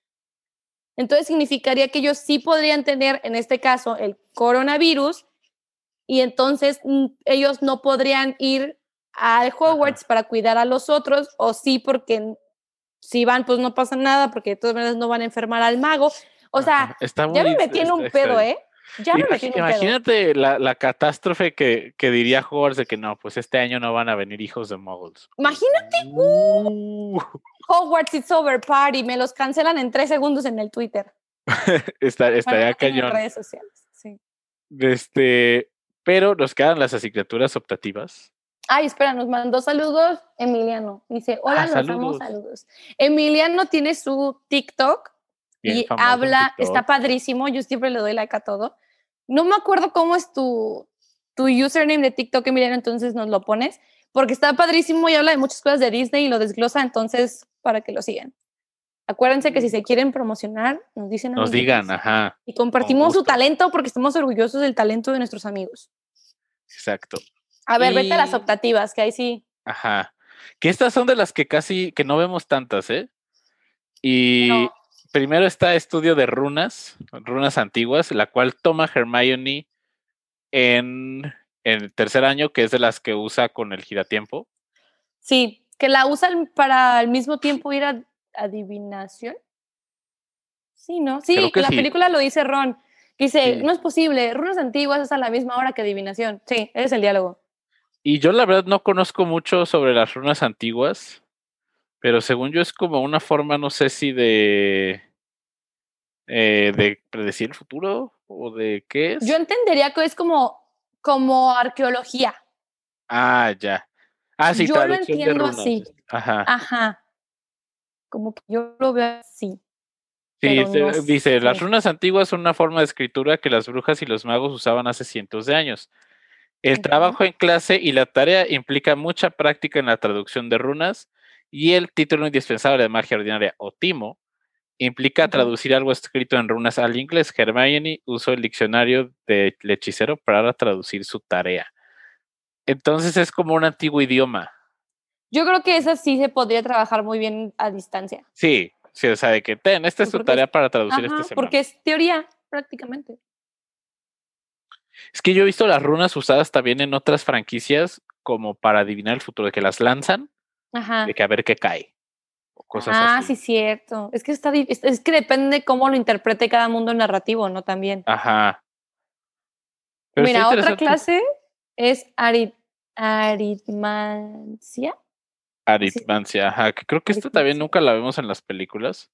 [SPEAKER 2] Entonces significaría que ellos sí podrían tener, en este caso, el coronavirus y entonces mm, ellos no podrían ir al Hogwarts para cuidar a los otros o sí porque si van pues no pasa nada porque de todas maneras no van a enfermar al mago. O sea, ya me metí en un pedo, ¿eh? Ya un
[SPEAKER 1] Imagínate la, la, catástrofe que, que, diría Hogwarts de que no, pues este año no van a venir hijos de muggles.
[SPEAKER 2] Imagínate. Uh. Hogwarts It's Over Party, me los cancelan en tres segundos en el Twitter.
[SPEAKER 1] Está, estaría cañón. En
[SPEAKER 2] redes sociales, sí.
[SPEAKER 1] Este, pero nos quedan las asignaturas optativas.
[SPEAKER 2] Ay, espera, nos mandó saludos Emiliano. Dice, hola, ah, nos saludos. Emiliano tiene su TikTok y habla, está padrísimo, yo siempre le doy like a todo. No me acuerdo cómo es tu, tu username de TikTok, Emiliano, entonces nos lo pones, porque está padrísimo y habla de muchas cosas de Disney y lo desglosa, entonces para que lo sigan. Acuérdense que si se quieren promocionar, nos dicen.
[SPEAKER 1] Nos digan, ajá.
[SPEAKER 2] Y compartimos su talento porque estamos orgullosos del talento de nuestros amigos.
[SPEAKER 1] Exacto.
[SPEAKER 2] A ver, vete a las optativas, que ahí sí.
[SPEAKER 1] Ajá. Que estas son de las que casi, que no vemos tantas, ¿eh? Y primero está estudio de runas, runas antiguas, la cual toma Hermione en, en el tercer año, que es de las que usa con el giratiempo.
[SPEAKER 2] Sí, que la usan para al mismo tiempo ir a adivinación. Sí, ¿no? Sí, que la película lo dice Ron. Dice, no es posible, runas antiguas es a la misma hora que adivinación. Sí, ese es el diálogo.
[SPEAKER 1] Y yo la verdad no conozco mucho sobre las runas antiguas, pero según yo es como una forma, no sé si de, eh, de predecir el futuro o de qué es.
[SPEAKER 2] Yo entendería que es como, como arqueología.
[SPEAKER 1] Ah, ya. Ah, sí,
[SPEAKER 2] yo lo entiendo así. Ajá. Ajá. Como que yo lo veo así.
[SPEAKER 1] Sí, dice, las runas antiguas son una forma de escritura que las brujas y los magos usaban hace cientos de años. El trabajo en clase y la tarea implica mucha práctica en la traducción de runas y el título indispensable de magia ordinaria o timo implica traducir algo escrito en runas al inglés. Hermione usó el diccionario del hechicero para traducir su tarea. Entonces es como un antiguo idioma.
[SPEAKER 2] Yo creo que esa sí se podría trabajar muy bien a distancia.
[SPEAKER 1] Sí, sí, o sea, de que ten, esta es tu tarea para traducir este semana.
[SPEAKER 2] Porque es teoría, prácticamente.
[SPEAKER 1] Es que yo he visto las runas usadas también en otras franquicias como para adivinar el futuro, de que las lanzan, Ajá. de que a ver qué cae. O cosas ah,
[SPEAKER 2] sí, cierto. Es que está es que depende cómo lo interprete cada mundo narrativo, ¿no? También.
[SPEAKER 1] Ajá.
[SPEAKER 2] Mira, otra clase es arit aritmancia.
[SPEAKER 1] Aritmancia, ajá. Creo que esto también nunca la vemos en las películas.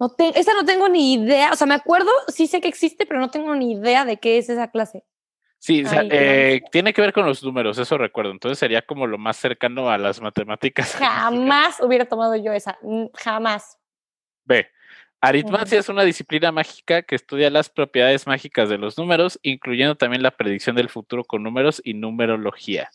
[SPEAKER 2] No esa no tengo ni idea. O sea, me acuerdo, sí sé que existe, pero no tengo ni idea de qué es esa clase.
[SPEAKER 1] Sí, eh, tiene que ver con los números, eso recuerdo. Entonces sería como lo más cercano a las matemáticas.
[SPEAKER 2] Jamás hubiera tomado yo esa, jamás.
[SPEAKER 1] B. Aritmancia es una disciplina mágica que estudia las propiedades mágicas de los números, incluyendo también la predicción del futuro con números y numerología.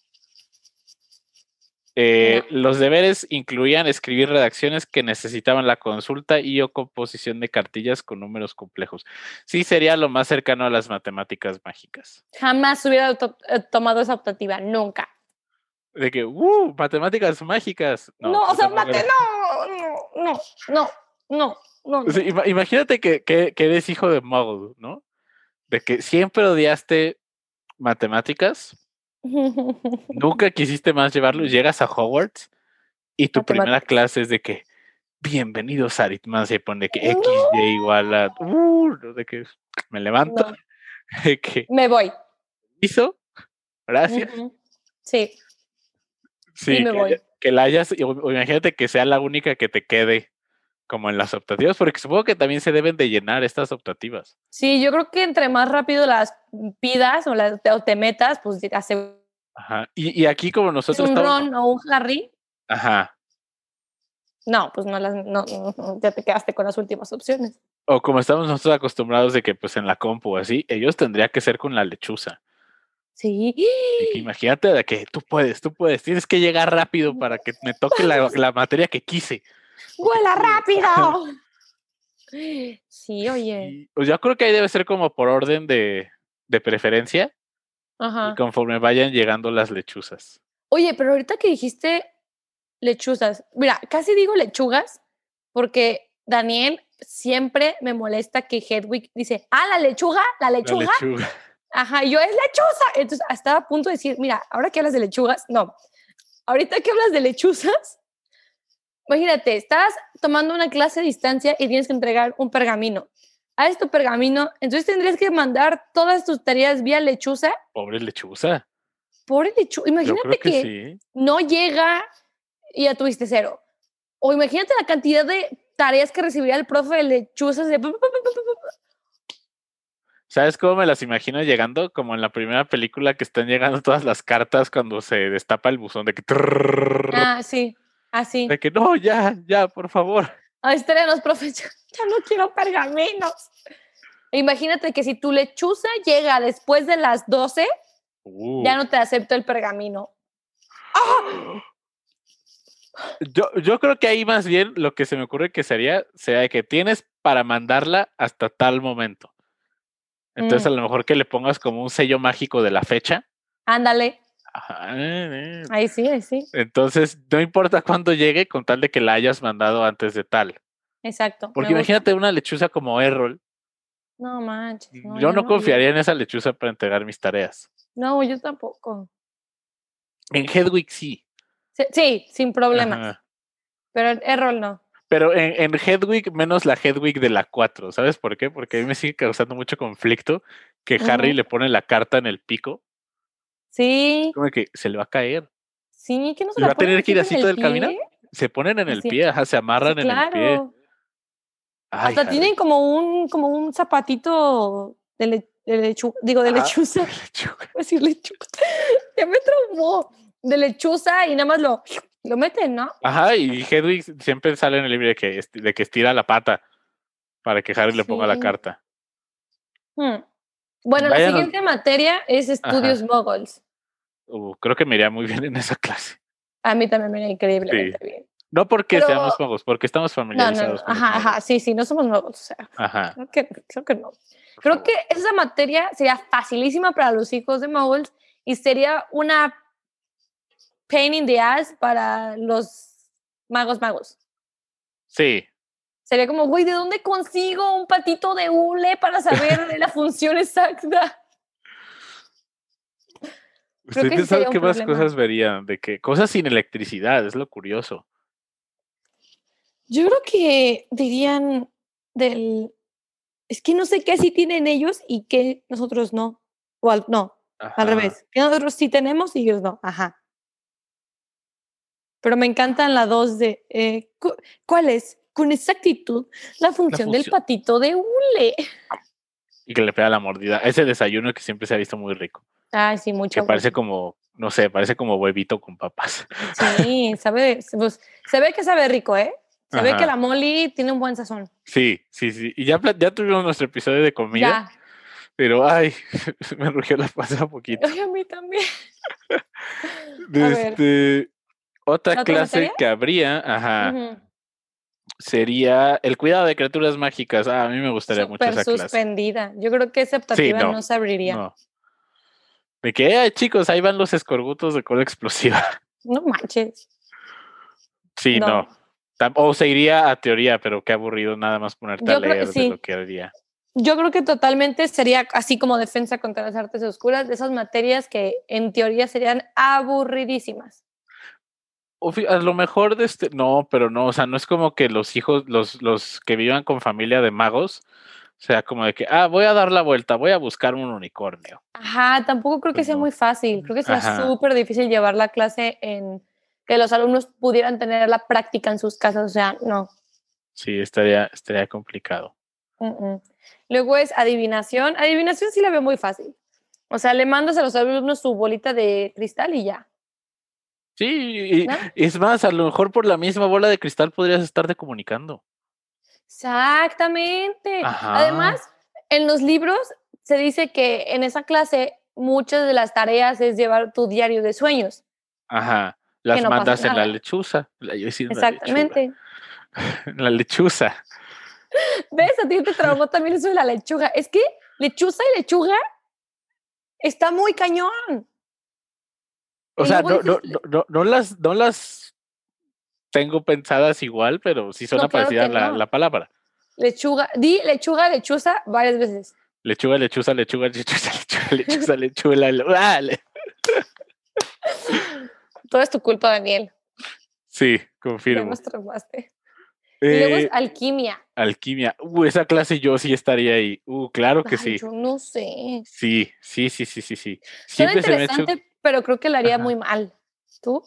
[SPEAKER 1] Eh, los deberes incluían escribir redacciones que necesitaban la consulta y o composición de cartillas con números complejos. Sí, sería lo más cercano a las matemáticas mágicas.
[SPEAKER 2] Jamás hubiera eh, tomado esa optativa, nunca.
[SPEAKER 1] De que, uh, matemáticas mágicas.
[SPEAKER 2] No, o sea, mate, no, no, no, no, no.
[SPEAKER 1] imagínate que, que, que, eres hijo de Muggle, ¿no? De que siempre odiaste matemáticas Nunca quisiste más llevarlo. Llegas a Hogwarts y tu primera clase es de que bienvenidos a aritmancia y pone que X, Y igual a uh, de que me levanto. que,
[SPEAKER 2] me voy.
[SPEAKER 1] ¿Hizo? Gracias.
[SPEAKER 2] Sí.
[SPEAKER 1] Sí, me que, voy. que la hayas, imagínate que sea la única que te quede como en las optativas, porque supongo que también se deben de llenar estas optativas.
[SPEAKER 2] Sí, yo creo que entre más rápido las pidas o, las, te metas, pues hace...
[SPEAKER 1] Ajá. Y, aquí como nosotros...
[SPEAKER 2] ¿Un Ron o un Harry?
[SPEAKER 1] Ajá.
[SPEAKER 2] No, pues no las, no, ya te quedaste con las últimas opciones.
[SPEAKER 1] O como estamos nosotros acostumbrados de que pues en la compu así, ellos tendría que ser con la lechuza.
[SPEAKER 2] Sí.
[SPEAKER 1] imagínate de que tú puedes, tú puedes, tienes que llegar rápido para que me toque la, la materia que quise.
[SPEAKER 2] ¡Vuela rápido! Sí, oye.
[SPEAKER 1] pues yo creo que ahí debe ser como por orden de, de preferencia. Ajá. Y conforme vayan llegando las lechuzas.
[SPEAKER 2] Oye, pero ahorita que dijiste lechuzas, mira, casi digo lechugas, porque Daniel siempre me molesta que Hedwig dice, ah, la lechuga, la lechuga. La lechuga. Ajá, yo es lechuza. Entonces, estaba a punto de decir, mira, ahora que hablas de lechugas, no. Ahorita que hablas de lechuzas, Imagínate, estás tomando una clase a distancia y tienes que entregar un pergamino. A tu pergamino, entonces tendrías que mandar todas tus tareas vía lechuza.
[SPEAKER 1] Pobre lechuza.
[SPEAKER 2] Pobre lechuza. Imagínate que, no llega y ya tuviste cero. O imagínate la cantidad de tareas que recibiría el profe de lechuzas.
[SPEAKER 1] ¿Sabes cómo me las imagino llegando? Como en la primera película que están llegando todas las cartas cuando se destapa el buzón de que...
[SPEAKER 2] Ah, sí. Así.
[SPEAKER 1] De que no, ya, ya, por favor.
[SPEAKER 2] A los profes, ya no quiero pergaminos. Imagínate que si tu lechuza llega después de las 12, uh. ya no te acepto el pergamino.
[SPEAKER 1] Yo, yo creo que ahí más bien lo que se me ocurre que sería, sea que tienes para mandarla hasta tal momento. Entonces, a mm. lo mejor que le pongas como un sello mágico de la fecha.
[SPEAKER 2] Ándale. Ahí sí, ahí sí.
[SPEAKER 1] Entonces, no importa cuándo llegue, con tal de que la hayas mandado antes de tal.
[SPEAKER 2] Exacto.
[SPEAKER 1] Porque imagínate una lechuza como Errol.
[SPEAKER 2] No manches.
[SPEAKER 1] yo no, confiaría en esa lechuza para entregar mis tareas.
[SPEAKER 2] No, yo tampoco.
[SPEAKER 1] En Hedwig sí.
[SPEAKER 2] Sí, sin problemas. Pero en Errol no.
[SPEAKER 1] Pero en, en, Hedwig, menos la Hedwig de la 4, ¿sabes por qué? Porque a mí me sigue causando mucho conflicto que Harry le pone la carta en el pico
[SPEAKER 2] Sí.
[SPEAKER 1] Como que se le va a caer.
[SPEAKER 2] Sí, que no se
[SPEAKER 1] va a tener que ir así todo el camino. Se ponen en el pie, ajá, se amarran en el pie.
[SPEAKER 2] Hasta tienen como un, como un zapatito de, lechuga, digo, de lechuza. De lechuga. decir lechuga. ya me traumó. De lechuza y nada más lo, lo meten, ¿no?
[SPEAKER 1] Ajá, y Hedwig siempre sale en el libro de que, de que estira la pata para que Harry le ponga la carta.
[SPEAKER 2] Hmm. Bueno, la siguiente materia es estudios moguls.
[SPEAKER 1] Uh, creo que me iría muy bien en esa clase.
[SPEAKER 2] A mí también me iría increíblemente bien.
[SPEAKER 1] No porque seamos moguls, porque estamos familiarizados.
[SPEAKER 2] No, no, ajá, ajá, sí, sí, no somos moguls. O sea, ajá. Creo que, creo que no. creo que esa materia sería facilísima para los hijos de moguls y sería una pain in the ass para los magos magos.
[SPEAKER 1] Sí,
[SPEAKER 2] Sería como, güey, ¿de dónde consigo un patito de hule para saber la función exacta?
[SPEAKER 1] ¿Ustedes saben qué más cosas verían? De que cosas sin electricidad, es lo curioso.
[SPEAKER 2] Yo creo que dirían del. Es que no sé qué sí tienen ellos y qué nosotros no. O al, no, al revés. Que nosotros sí tenemos y ellos no. Ajá. Pero me encantan la dos de, eh, ¿cuál es? Con exactitud, la función, del patito de hule.
[SPEAKER 1] Y que le pega la mordida. Ese desayuno que siempre se ha visto muy rico.
[SPEAKER 2] Ay, sí, mucho.
[SPEAKER 1] Que parece como, no sé, parece como huevito con papas.
[SPEAKER 2] Sí, sabe, pues, se ve que sabe rico, ¿eh? Se ve que la Molly tiene un buen sazón.
[SPEAKER 1] Sí, sí, sí. Y ya, ya tuvimos nuestro episodio de comida. Pero, ay, me rugió la pasa un poquito.
[SPEAKER 2] Ay, a mí también.
[SPEAKER 1] este, otra clase que habría, ajá, sería el cuidado de criaturas mágicas. Ah, a mí me gustaría mucho esa clase.
[SPEAKER 2] suspendida. Yo creo que esa optativa no. se abriría. No.
[SPEAKER 1] De que, chicos, ahí van los escorbutos de cola explosiva.
[SPEAKER 2] No manches.
[SPEAKER 1] Sí, no. O se iría a teoría, pero qué aburrido nada más ponerte a leer de lo que haría.
[SPEAKER 2] Yo creo que totalmente sería así como defensa contra las artes oscuras, de esas materias que en teoría serían aburridísimas.
[SPEAKER 1] A lo mejor de este, no, pero no, o sea, no es como que los hijos, los, los que vivan con familia de magos, o sea, como de que, ah, voy a dar la vuelta, voy a buscar un unicornio.
[SPEAKER 2] Ajá, tampoco creo que pues sea muy fácil. Creo que sería súper difícil llevar la clase en que los alumnos pudieran tener la práctica en sus casas, o sea, no.
[SPEAKER 1] Sí, estaría, estaría complicado.
[SPEAKER 2] Luego es adivinación. Adivinación sí la veo muy fácil. O sea, le mandas a los alumnos su bolita de cristal y ya.
[SPEAKER 1] Sí, y es más, a lo mejor por la misma bola de cristal podrías estarte comunicando.
[SPEAKER 2] Exactamente. Además, en los libros se dice que en esa clase muchas de las tareas es llevar tu diario de sueños.
[SPEAKER 1] Ajá. Las mandas en la lechuza.
[SPEAKER 2] Exactamente.
[SPEAKER 1] La lechuza.
[SPEAKER 2] ¿Ves? A ti te traumó también eso de la lechuga. Es que lechuza y lechuga está muy cañón.
[SPEAKER 1] O sea, no, no, no, no, las, no las tengo pensadas igual, pero sí son parecidas la, la, palabra.
[SPEAKER 2] Lechuga, di lechuga, lechuza varias veces.
[SPEAKER 1] Lechuga, lechuza, lechuga, lechuza, lechuga, lechuga, lechuga, lechuga.
[SPEAKER 2] Todo es tu culpa, Daniel.
[SPEAKER 1] Sí, confirmo.
[SPEAKER 2] Ya nos y luego es eh, alquimia.
[SPEAKER 1] Alquimia. Uh, esa clase yo sí estaría ahí. Uh, claro que sí.
[SPEAKER 2] Yo no sé.
[SPEAKER 1] Sí, sí, sí, sí, sí, sí.
[SPEAKER 2] Siempre interesante, pero creo que lo haría muy mal. ¿Tú?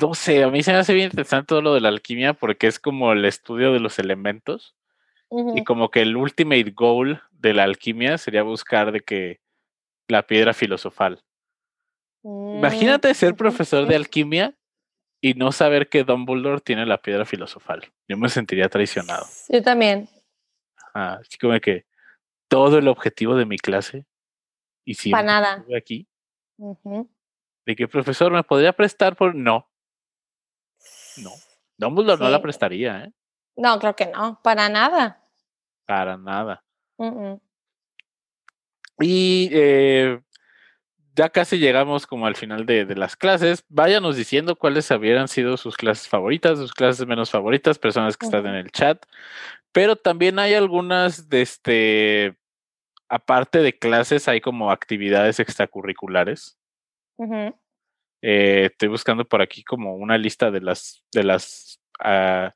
[SPEAKER 1] No sé, a mí se me hace bien interesante todo lo de la alquimia porque es como el estudio de los elementos. Y como que el ultimate goal de la alquimia sería buscar de que la piedra filosofal. Mm, Imagínate ser profesor de alquimia y no saber que Dumbledore tiene la piedra filosofal. Yo me sentiría traicionado.
[SPEAKER 2] Yo también.
[SPEAKER 1] así como que todo el objetivo de mi clase y si
[SPEAKER 2] Para nada.
[SPEAKER 1] aquí. De que profesor me podría prestar por no. No. Dumbledore no la prestaría, ¿eh?
[SPEAKER 2] No, creo que no, para nada.
[SPEAKER 1] Para nada. Y eh, ya casi llegamos como al final de, las clases. Váyanos diciendo cuáles habrían sido sus clases favoritas, sus clases menos favoritas, personas que están en el chat. Pero también hay algunas de este, aparte de clases, hay como actividades extracurriculares. Eh, estoy buscando por aquí como una lista de las, de las ah,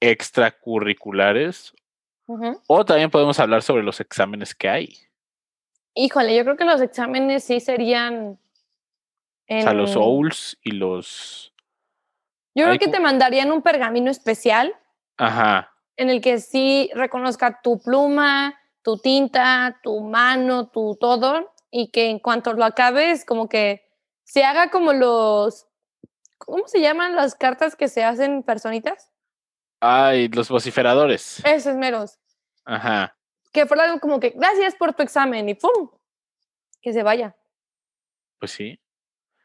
[SPEAKER 1] extracurriculares. O también podemos hablar sobre los exámenes que hay.
[SPEAKER 2] Híjole, yo creo que los exámenes sí serían.
[SPEAKER 1] O sea, los OWLs y los.
[SPEAKER 2] Yo creo que te mandarían un pergamino especial.
[SPEAKER 1] Ajá.
[SPEAKER 2] En el que sí reconozca tu pluma, tu tinta, tu mano, tu todo. Y que en cuanto lo acabes, como que se haga como los. ¿Cómo se llaman las cartas que se hacen personitas?
[SPEAKER 1] Ay, los vociferadores.
[SPEAKER 2] Esos meros.
[SPEAKER 1] Ajá
[SPEAKER 2] que fuera algo como que gracias por tu examen y ¡pum! Que se vaya.
[SPEAKER 1] Pues sí.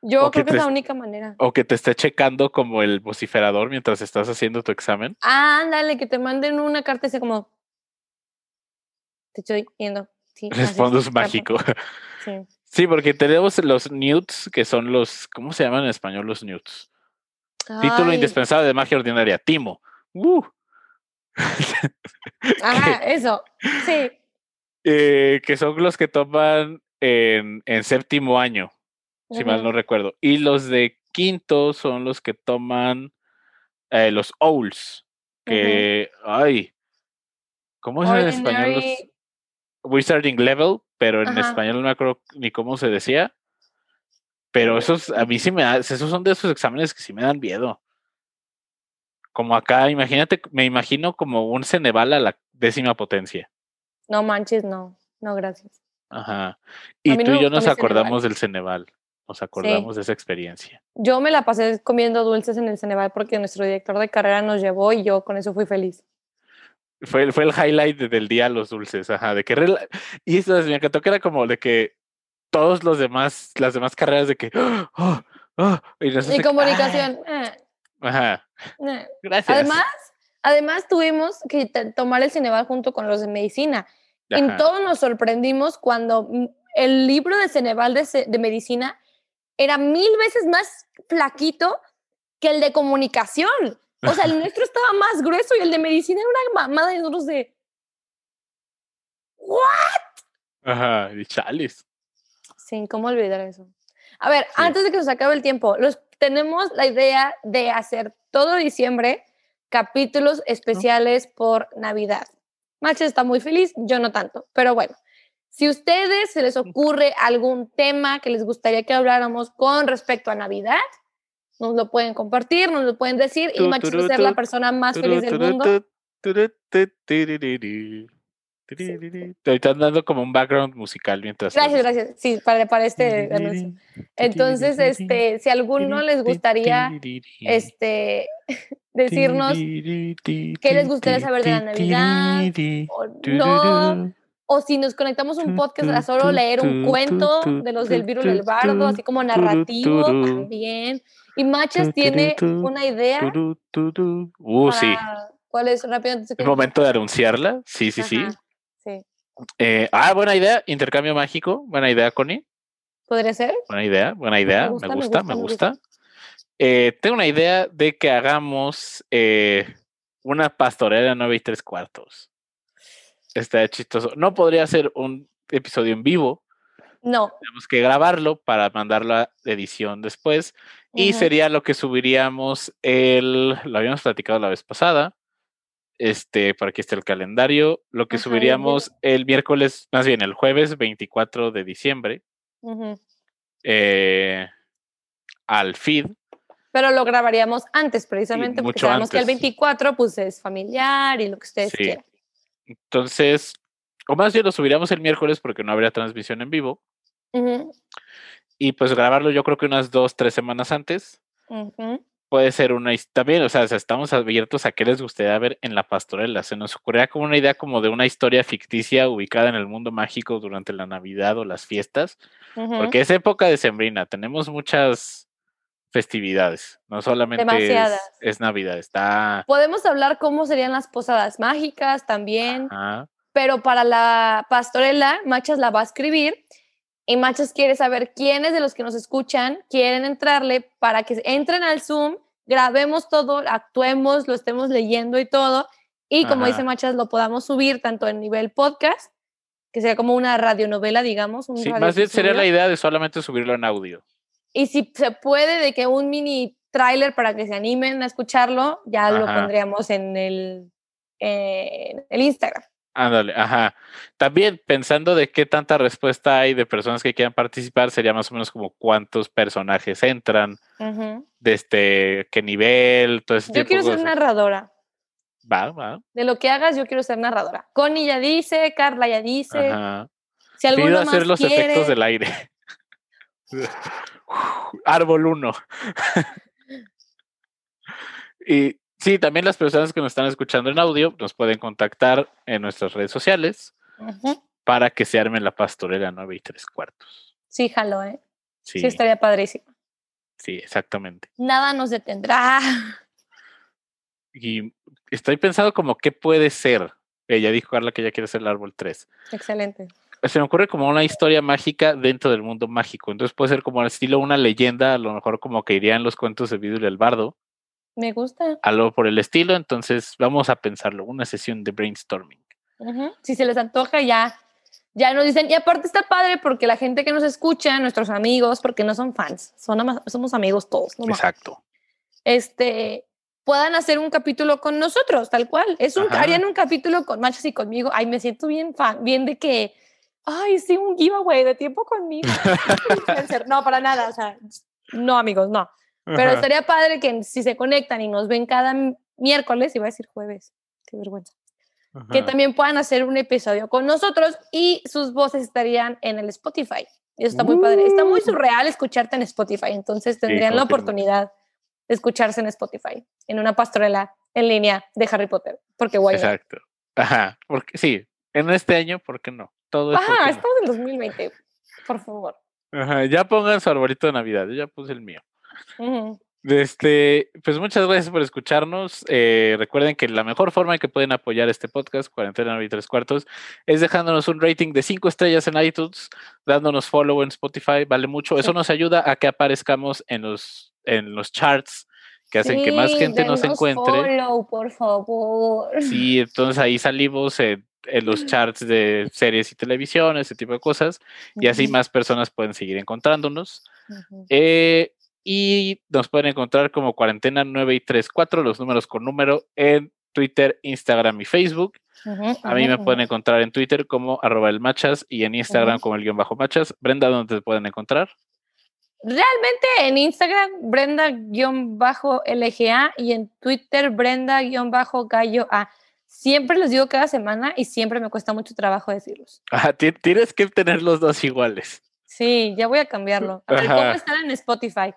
[SPEAKER 2] Yo creo que, es la única manera.
[SPEAKER 1] O que te esté checando como el vociferador mientras estás haciendo tu examen.
[SPEAKER 2] Ah, ándale, que te manden una carta así como. Te estoy viendo. Sí.
[SPEAKER 1] Sí. sí, porque tenemos los newts, que son los. ¿Cómo se llaman en español los newts? Título indispensable de magia ordinaria. Timo. Uh.
[SPEAKER 2] Ajá, eso, sí.
[SPEAKER 1] Eh, que son los que toman en, en séptimo año, si mal no recuerdo. Y los de quinto son los que toman eh, los Owls, que, ay, ¿cómo es en español? Los Wizarding Level, pero en español no me acuerdo ni cómo se decía. Pero esos, a mí sí me da, esos son de esos exámenes que sí me dan miedo. Como acá, imagínate, me imagino como un Ceneval a la décima potencia.
[SPEAKER 2] No manches, no, no, gracias.
[SPEAKER 1] Ajá. Y tú y yo nos acordamos del Ceneval, nos acordamos de esa experiencia.
[SPEAKER 2] Yo me la pasé comiendo dulces en el Ceneval porque nuestro director de carrera nos llevó y yo con eso fui feliz.
[SPEAKER 1] Fue, fue el highlight del día los dulces, ajá, de que y eso me encantó que era como de que todos los demás, las demás carreras de que oh, oh",
[SPEAKER 2] y, comunicación. Eh.
[SPEAKER 1] Ajá.
[SPEAKER 2] Eh. Gracias. Además, además tuvimos que tomar el Ceneval junto con los de medicina. En todos nos sorprendimos cuando el libro de Ceneval de, de medicina era mil veces más flaquito que el de comunicación. O sea, el nuestro estaba más grueso y el de medicina era una mamada de nosotros de. ¿What?
[SPEAKER 1] Ajá, y chales.
[SPEAKER 2] Sí, ¿cómo olvidar eso? A ver, antes de que nos acabe el tiempo, los, tenemos la idea de hacer todo diciembre capítulos especiales por Navidad. Macho está muy feliz, yo no tanto, pero bueno. Si a ustedes se les ocurre algún tema que les gustaría que habláramos con respecto a Navidad, nos lo pueden compartir, nos lo pueden decir y Macho va a ser la persona más feliz del mundo.
[SPEAKER 1] Te están dando como un background musical mientras.
[SPEAKER 2] Gracias, gracias. Sí, para, para este anuncio. Entonces, este, si a alguno les gustaría este, decirnos qué les gustaría saber de la Navidad, o no, o si nos conectamos un podcast a solo leer un cuento de los del virus del bardo, así como narrativo también. Y Machas tiene una idea.
[SPEAKER 1] Uh, sí.
[SPEAKER 2] ¿Cuál es? Rápido.
[SPEAKER 1] ¿Es momento de anunciarla? Sí, sí, sí. Eh, ah, buena idea, intercambio mágico, buena idea, Connie.
[SPEAKER 2] ¿Podría ser?
[SPEAKER 1] Buena idea, buena idea, me gusta, me gusta. Eh, tengo una idea de que hagamos eh, una pastorela nueve y tres cuartos. Está chistoso. No podría ser un episodio en vivo.
[SPEAKER 2] No.
[SPEAKER 1] Tenemos que grabarlo para mandarlo a edición después. Y sería lo que subiríamos el. Lo habíamos platicado la vez pasada este, para que esté el calendario. Lo que subiríamos el miércoles, más bien el jueves 24 de diciembre, eh, al feed.
[SPEAKER 2] Pero lo grabaríamos antes, precisamente, porque sabemos que el 24 pues es familiar y lo que ustedes quieran.
[SPEAKER 1] Entonces, o más bien lo subiríamos el miércoles porque no habría transmisión en vivo. Y pues grabarlo yo creo que unas dos, tres semanas antes puede ser una también, o sea, estamos abiertos a qué les gustaría ver en la pastorela. Se nos ocurría como una idea como de una historia ficticia ubicada en el mundo mágico durante la Navidad o las fiestas, porque es época de sembrina, tenemos muchas festividades, no solamente es, Navidad, está...
[SPEAKER 2] Podemos hablar cómo serían las posadas mágicas también, pero para la pastorela, Machas la va a escribir y Machos quiere saber quiénes de los que nos escuchan quieren entrarle para que entren al Zoom, grabemos todo, actuemos, lo estemos leyendo y todo. Y como dice Machas, lo podamos subir tanto en nivel podcast, que sea como una radionovela, digamos.
[SPEAKER 1] sí, más bien sería la idea de solamente subirlo en audio.
[SPEAKER 2] Y si se puede, de que un mini tráiler para que se animen a escucharlo, ya lo pondríamos en el, en el Instagram.
[SPEAKER 1] Ándale, ajá. También pensando de qué tanta respuesta hay de personas que quieran participar, sería más o menos como cuántos personajes entran, de este, qué nivel, todo ese
[SPEAKER 2] Yo quiero ser narradora.
[SPEAKER 1] Va, va.
[SPEAKER 2] De lo que hagas, yo quiero ser narradora. Connie ya dice, Carla ya dice. Ajá. Si alguno
[SPEAKER 1] Pido hacer los efectos del aire. Árbol 1. y Sí, también las personas que nos están escuchando en audio nos pueden contactar en nuestras redes sociales para que se arme la pastorela 9 y tres cuartos.
[SPEAKER 2] Sí, jalo, ¿eh? Sí. estaría padrísimo.
[SPEAKER 1] Sí, exactamente.
[SPEAKER 2] Nada nos detendrá.
[SPEAKER 1] Y estoy pensando como qué puede ser. Ella dijo Carla que ya quiere ser el árbol 3.
[SPEAKER 2] Excelente.
[SPEAKER 1] Se me ocurre como una historia mágica dentro del mundo mágico. Entonces puede ser como al estilo una leyenda, a lo mejor como que iría en los cuentos de Vidul el Bardo
[SPEAKER 2] me gusta.
[SPEAKER 1] Algo por el estilo, entonces vamos a pensarlo, una sesión de brainstorming.
[SPEAKER 2] Si se les antoja, ya, ya nos dicen, y aparte está padre porque la gente que nos escucha, nuestros amigos, porque no son fans, son, somos amigos todos.
[SPEAKER 1] Exacto.
[SPEAKER 2] Este, puedan hacer un capítulo con nosotros, tal cual. Es un, harían un capítulo con Machos y conmigo. Ay, me siento bien fan, bien de que ay, sí, un giveaway de tiempo conmigo. no, para nada, o sea, no, amigos, no. Pero estaría padre que si se conectan y nos ven cada miércoles, iba a decir jueves, qué vergüenza, que también puedan hacer un episodio con nosotros y sus voces estarían en el Spotify. Eso está muy padre. Está muy uh. surreal escucharte en Spotify, entonces tendrían la oportunidad de escucharse en Spotify, en una pastorela en línea de Harry Potter, porque guay.
[SPEAKER 1] Exacto. Ajá, porque sí, en este año, ¿por qué no?
[SPEAKER 2] Todo Ajá, estamos en 2020, por favor.
[SPEAKER 1] Ajá, ya pongan su arbolito de Navidad, yo ya puse el mío. Este, pues muchas gracias por escucharnos. Eh, recuerden que la mejor forma en que pueden apoyar este podcast, Cuarentena y Tres Cuartos, es dejándonos un rating de cinco estrellas en iTunes, dándonos follow en Spotify, vale mucho. Eso nos ayuda a que aparezcamos en los, en los charts que hacen que más gente nos encuentre.
[SPEAKER 2] Follow, por favor.
[SPEAKER 1] Sí, entonces ahí salimos en, los charts de series y televisión, ese tipo de cosas, y así más personas pueden seguir encontrándonos. eh, y nos pueden encontrar como cuarentena 9 y 34, los números con número en Twitter, Instagram y Facebook. a mí me pueden encontrar en Twitter como arroba el machas y en Instagram como el guion bajo machas. Brenda, ¿dónde te pueden encontrar?
[SPEAKER 2] Realmente en Instagram, Brenda-LGA y en Twitter, Brenda-Gallo A. Siempre los digo cada semana y siempre me cuesta mucho trabajo decirlos.
[SPEAKER 1] tienes que tener los dos iguales.
[SPEAKER 2] Sí, ya voy a cambiarlo. A ver, ¿cómo están en Spotify?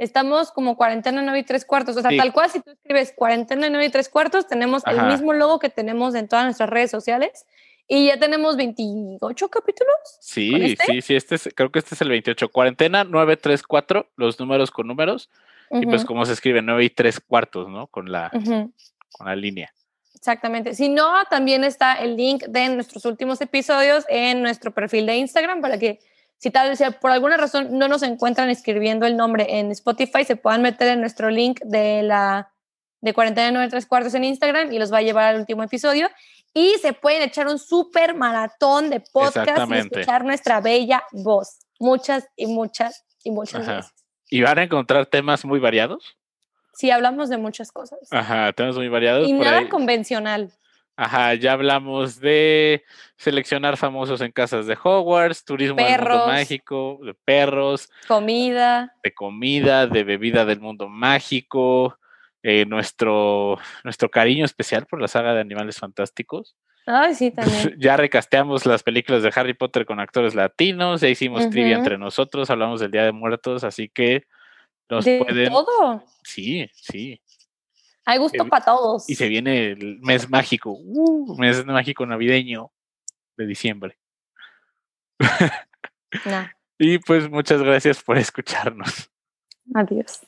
[SPEAKER 2] estamos como cuarentena 9 y 3 cuartos. O sea, tal cual, si tú escribes cuarentena 9 y 3 cuartos, tenemos el mismo logo que tenemos en todas nuestras redes sociales. Y ya tenemos 28 capítulos.
[SPEAKER 1] Sí, este? sí, sí, este es, creo que este es el 28. Cuarentena 934, los números con números. Y pues como se escribe 9 y 3 cuartos, ¿no? Con la, con la línea.
[SPEAKER 2] Exactamente. Si no, también está el link de nuestros últimos episodios en nuestro perfil de Instagram para que si tal vez por alguna razón no nos encuentran escribiendo el nombre en Spotify, se puedan meter en nuestro link de la de 49 tres cuartos en Instagram y los va a llevar al último episodio. Y se pueden echar un súper maratón de podcast y escuchar nuestra bella voz. Muchas y muchas y muchas veces.
[SPEAKER 1] ¿Y van a encontrar temas muy variados?
[SPEAKER 2] Sí, hablamos de muchas cosas.
[SPEAKER 1] Ajá, temas muy variados.
[SPEAKER 2] Y nada convencional.
[SPEAKER 1] Ajá, ya hablamos de seleccionar famosos en casas de Hogwarts, turismo del mundo mágico, de perros,
[SPEAKER 2] comida,
[SPEAKER 1] de comida, de bebida del mundo mágico, eh, nuestro, nuestro cariño especial por la saga de animales fantásticos.
[SPEAKER 2] Ay, sí, también.
[SPEAKER 1] ya recasteamos las películas de Harry Potter con actores latinos, ya hicimos trivia entre nosotros, hablamos del Día de Muertos, así que nos
[SPEAKER 2] ¿De
[SPEAKER 1] pueden.
[SPEAKER 2] Todo.
[SPEAKER 1] Sí, sí.
[SPEAKER 2] Hay gusto para todos.
[SPEAKER 1] Y se viene el mes mágico, uh, mes mágico navideño de diciembre. y pues muchas gracias por escucharnos.
[SPEAKER 2] Adiós.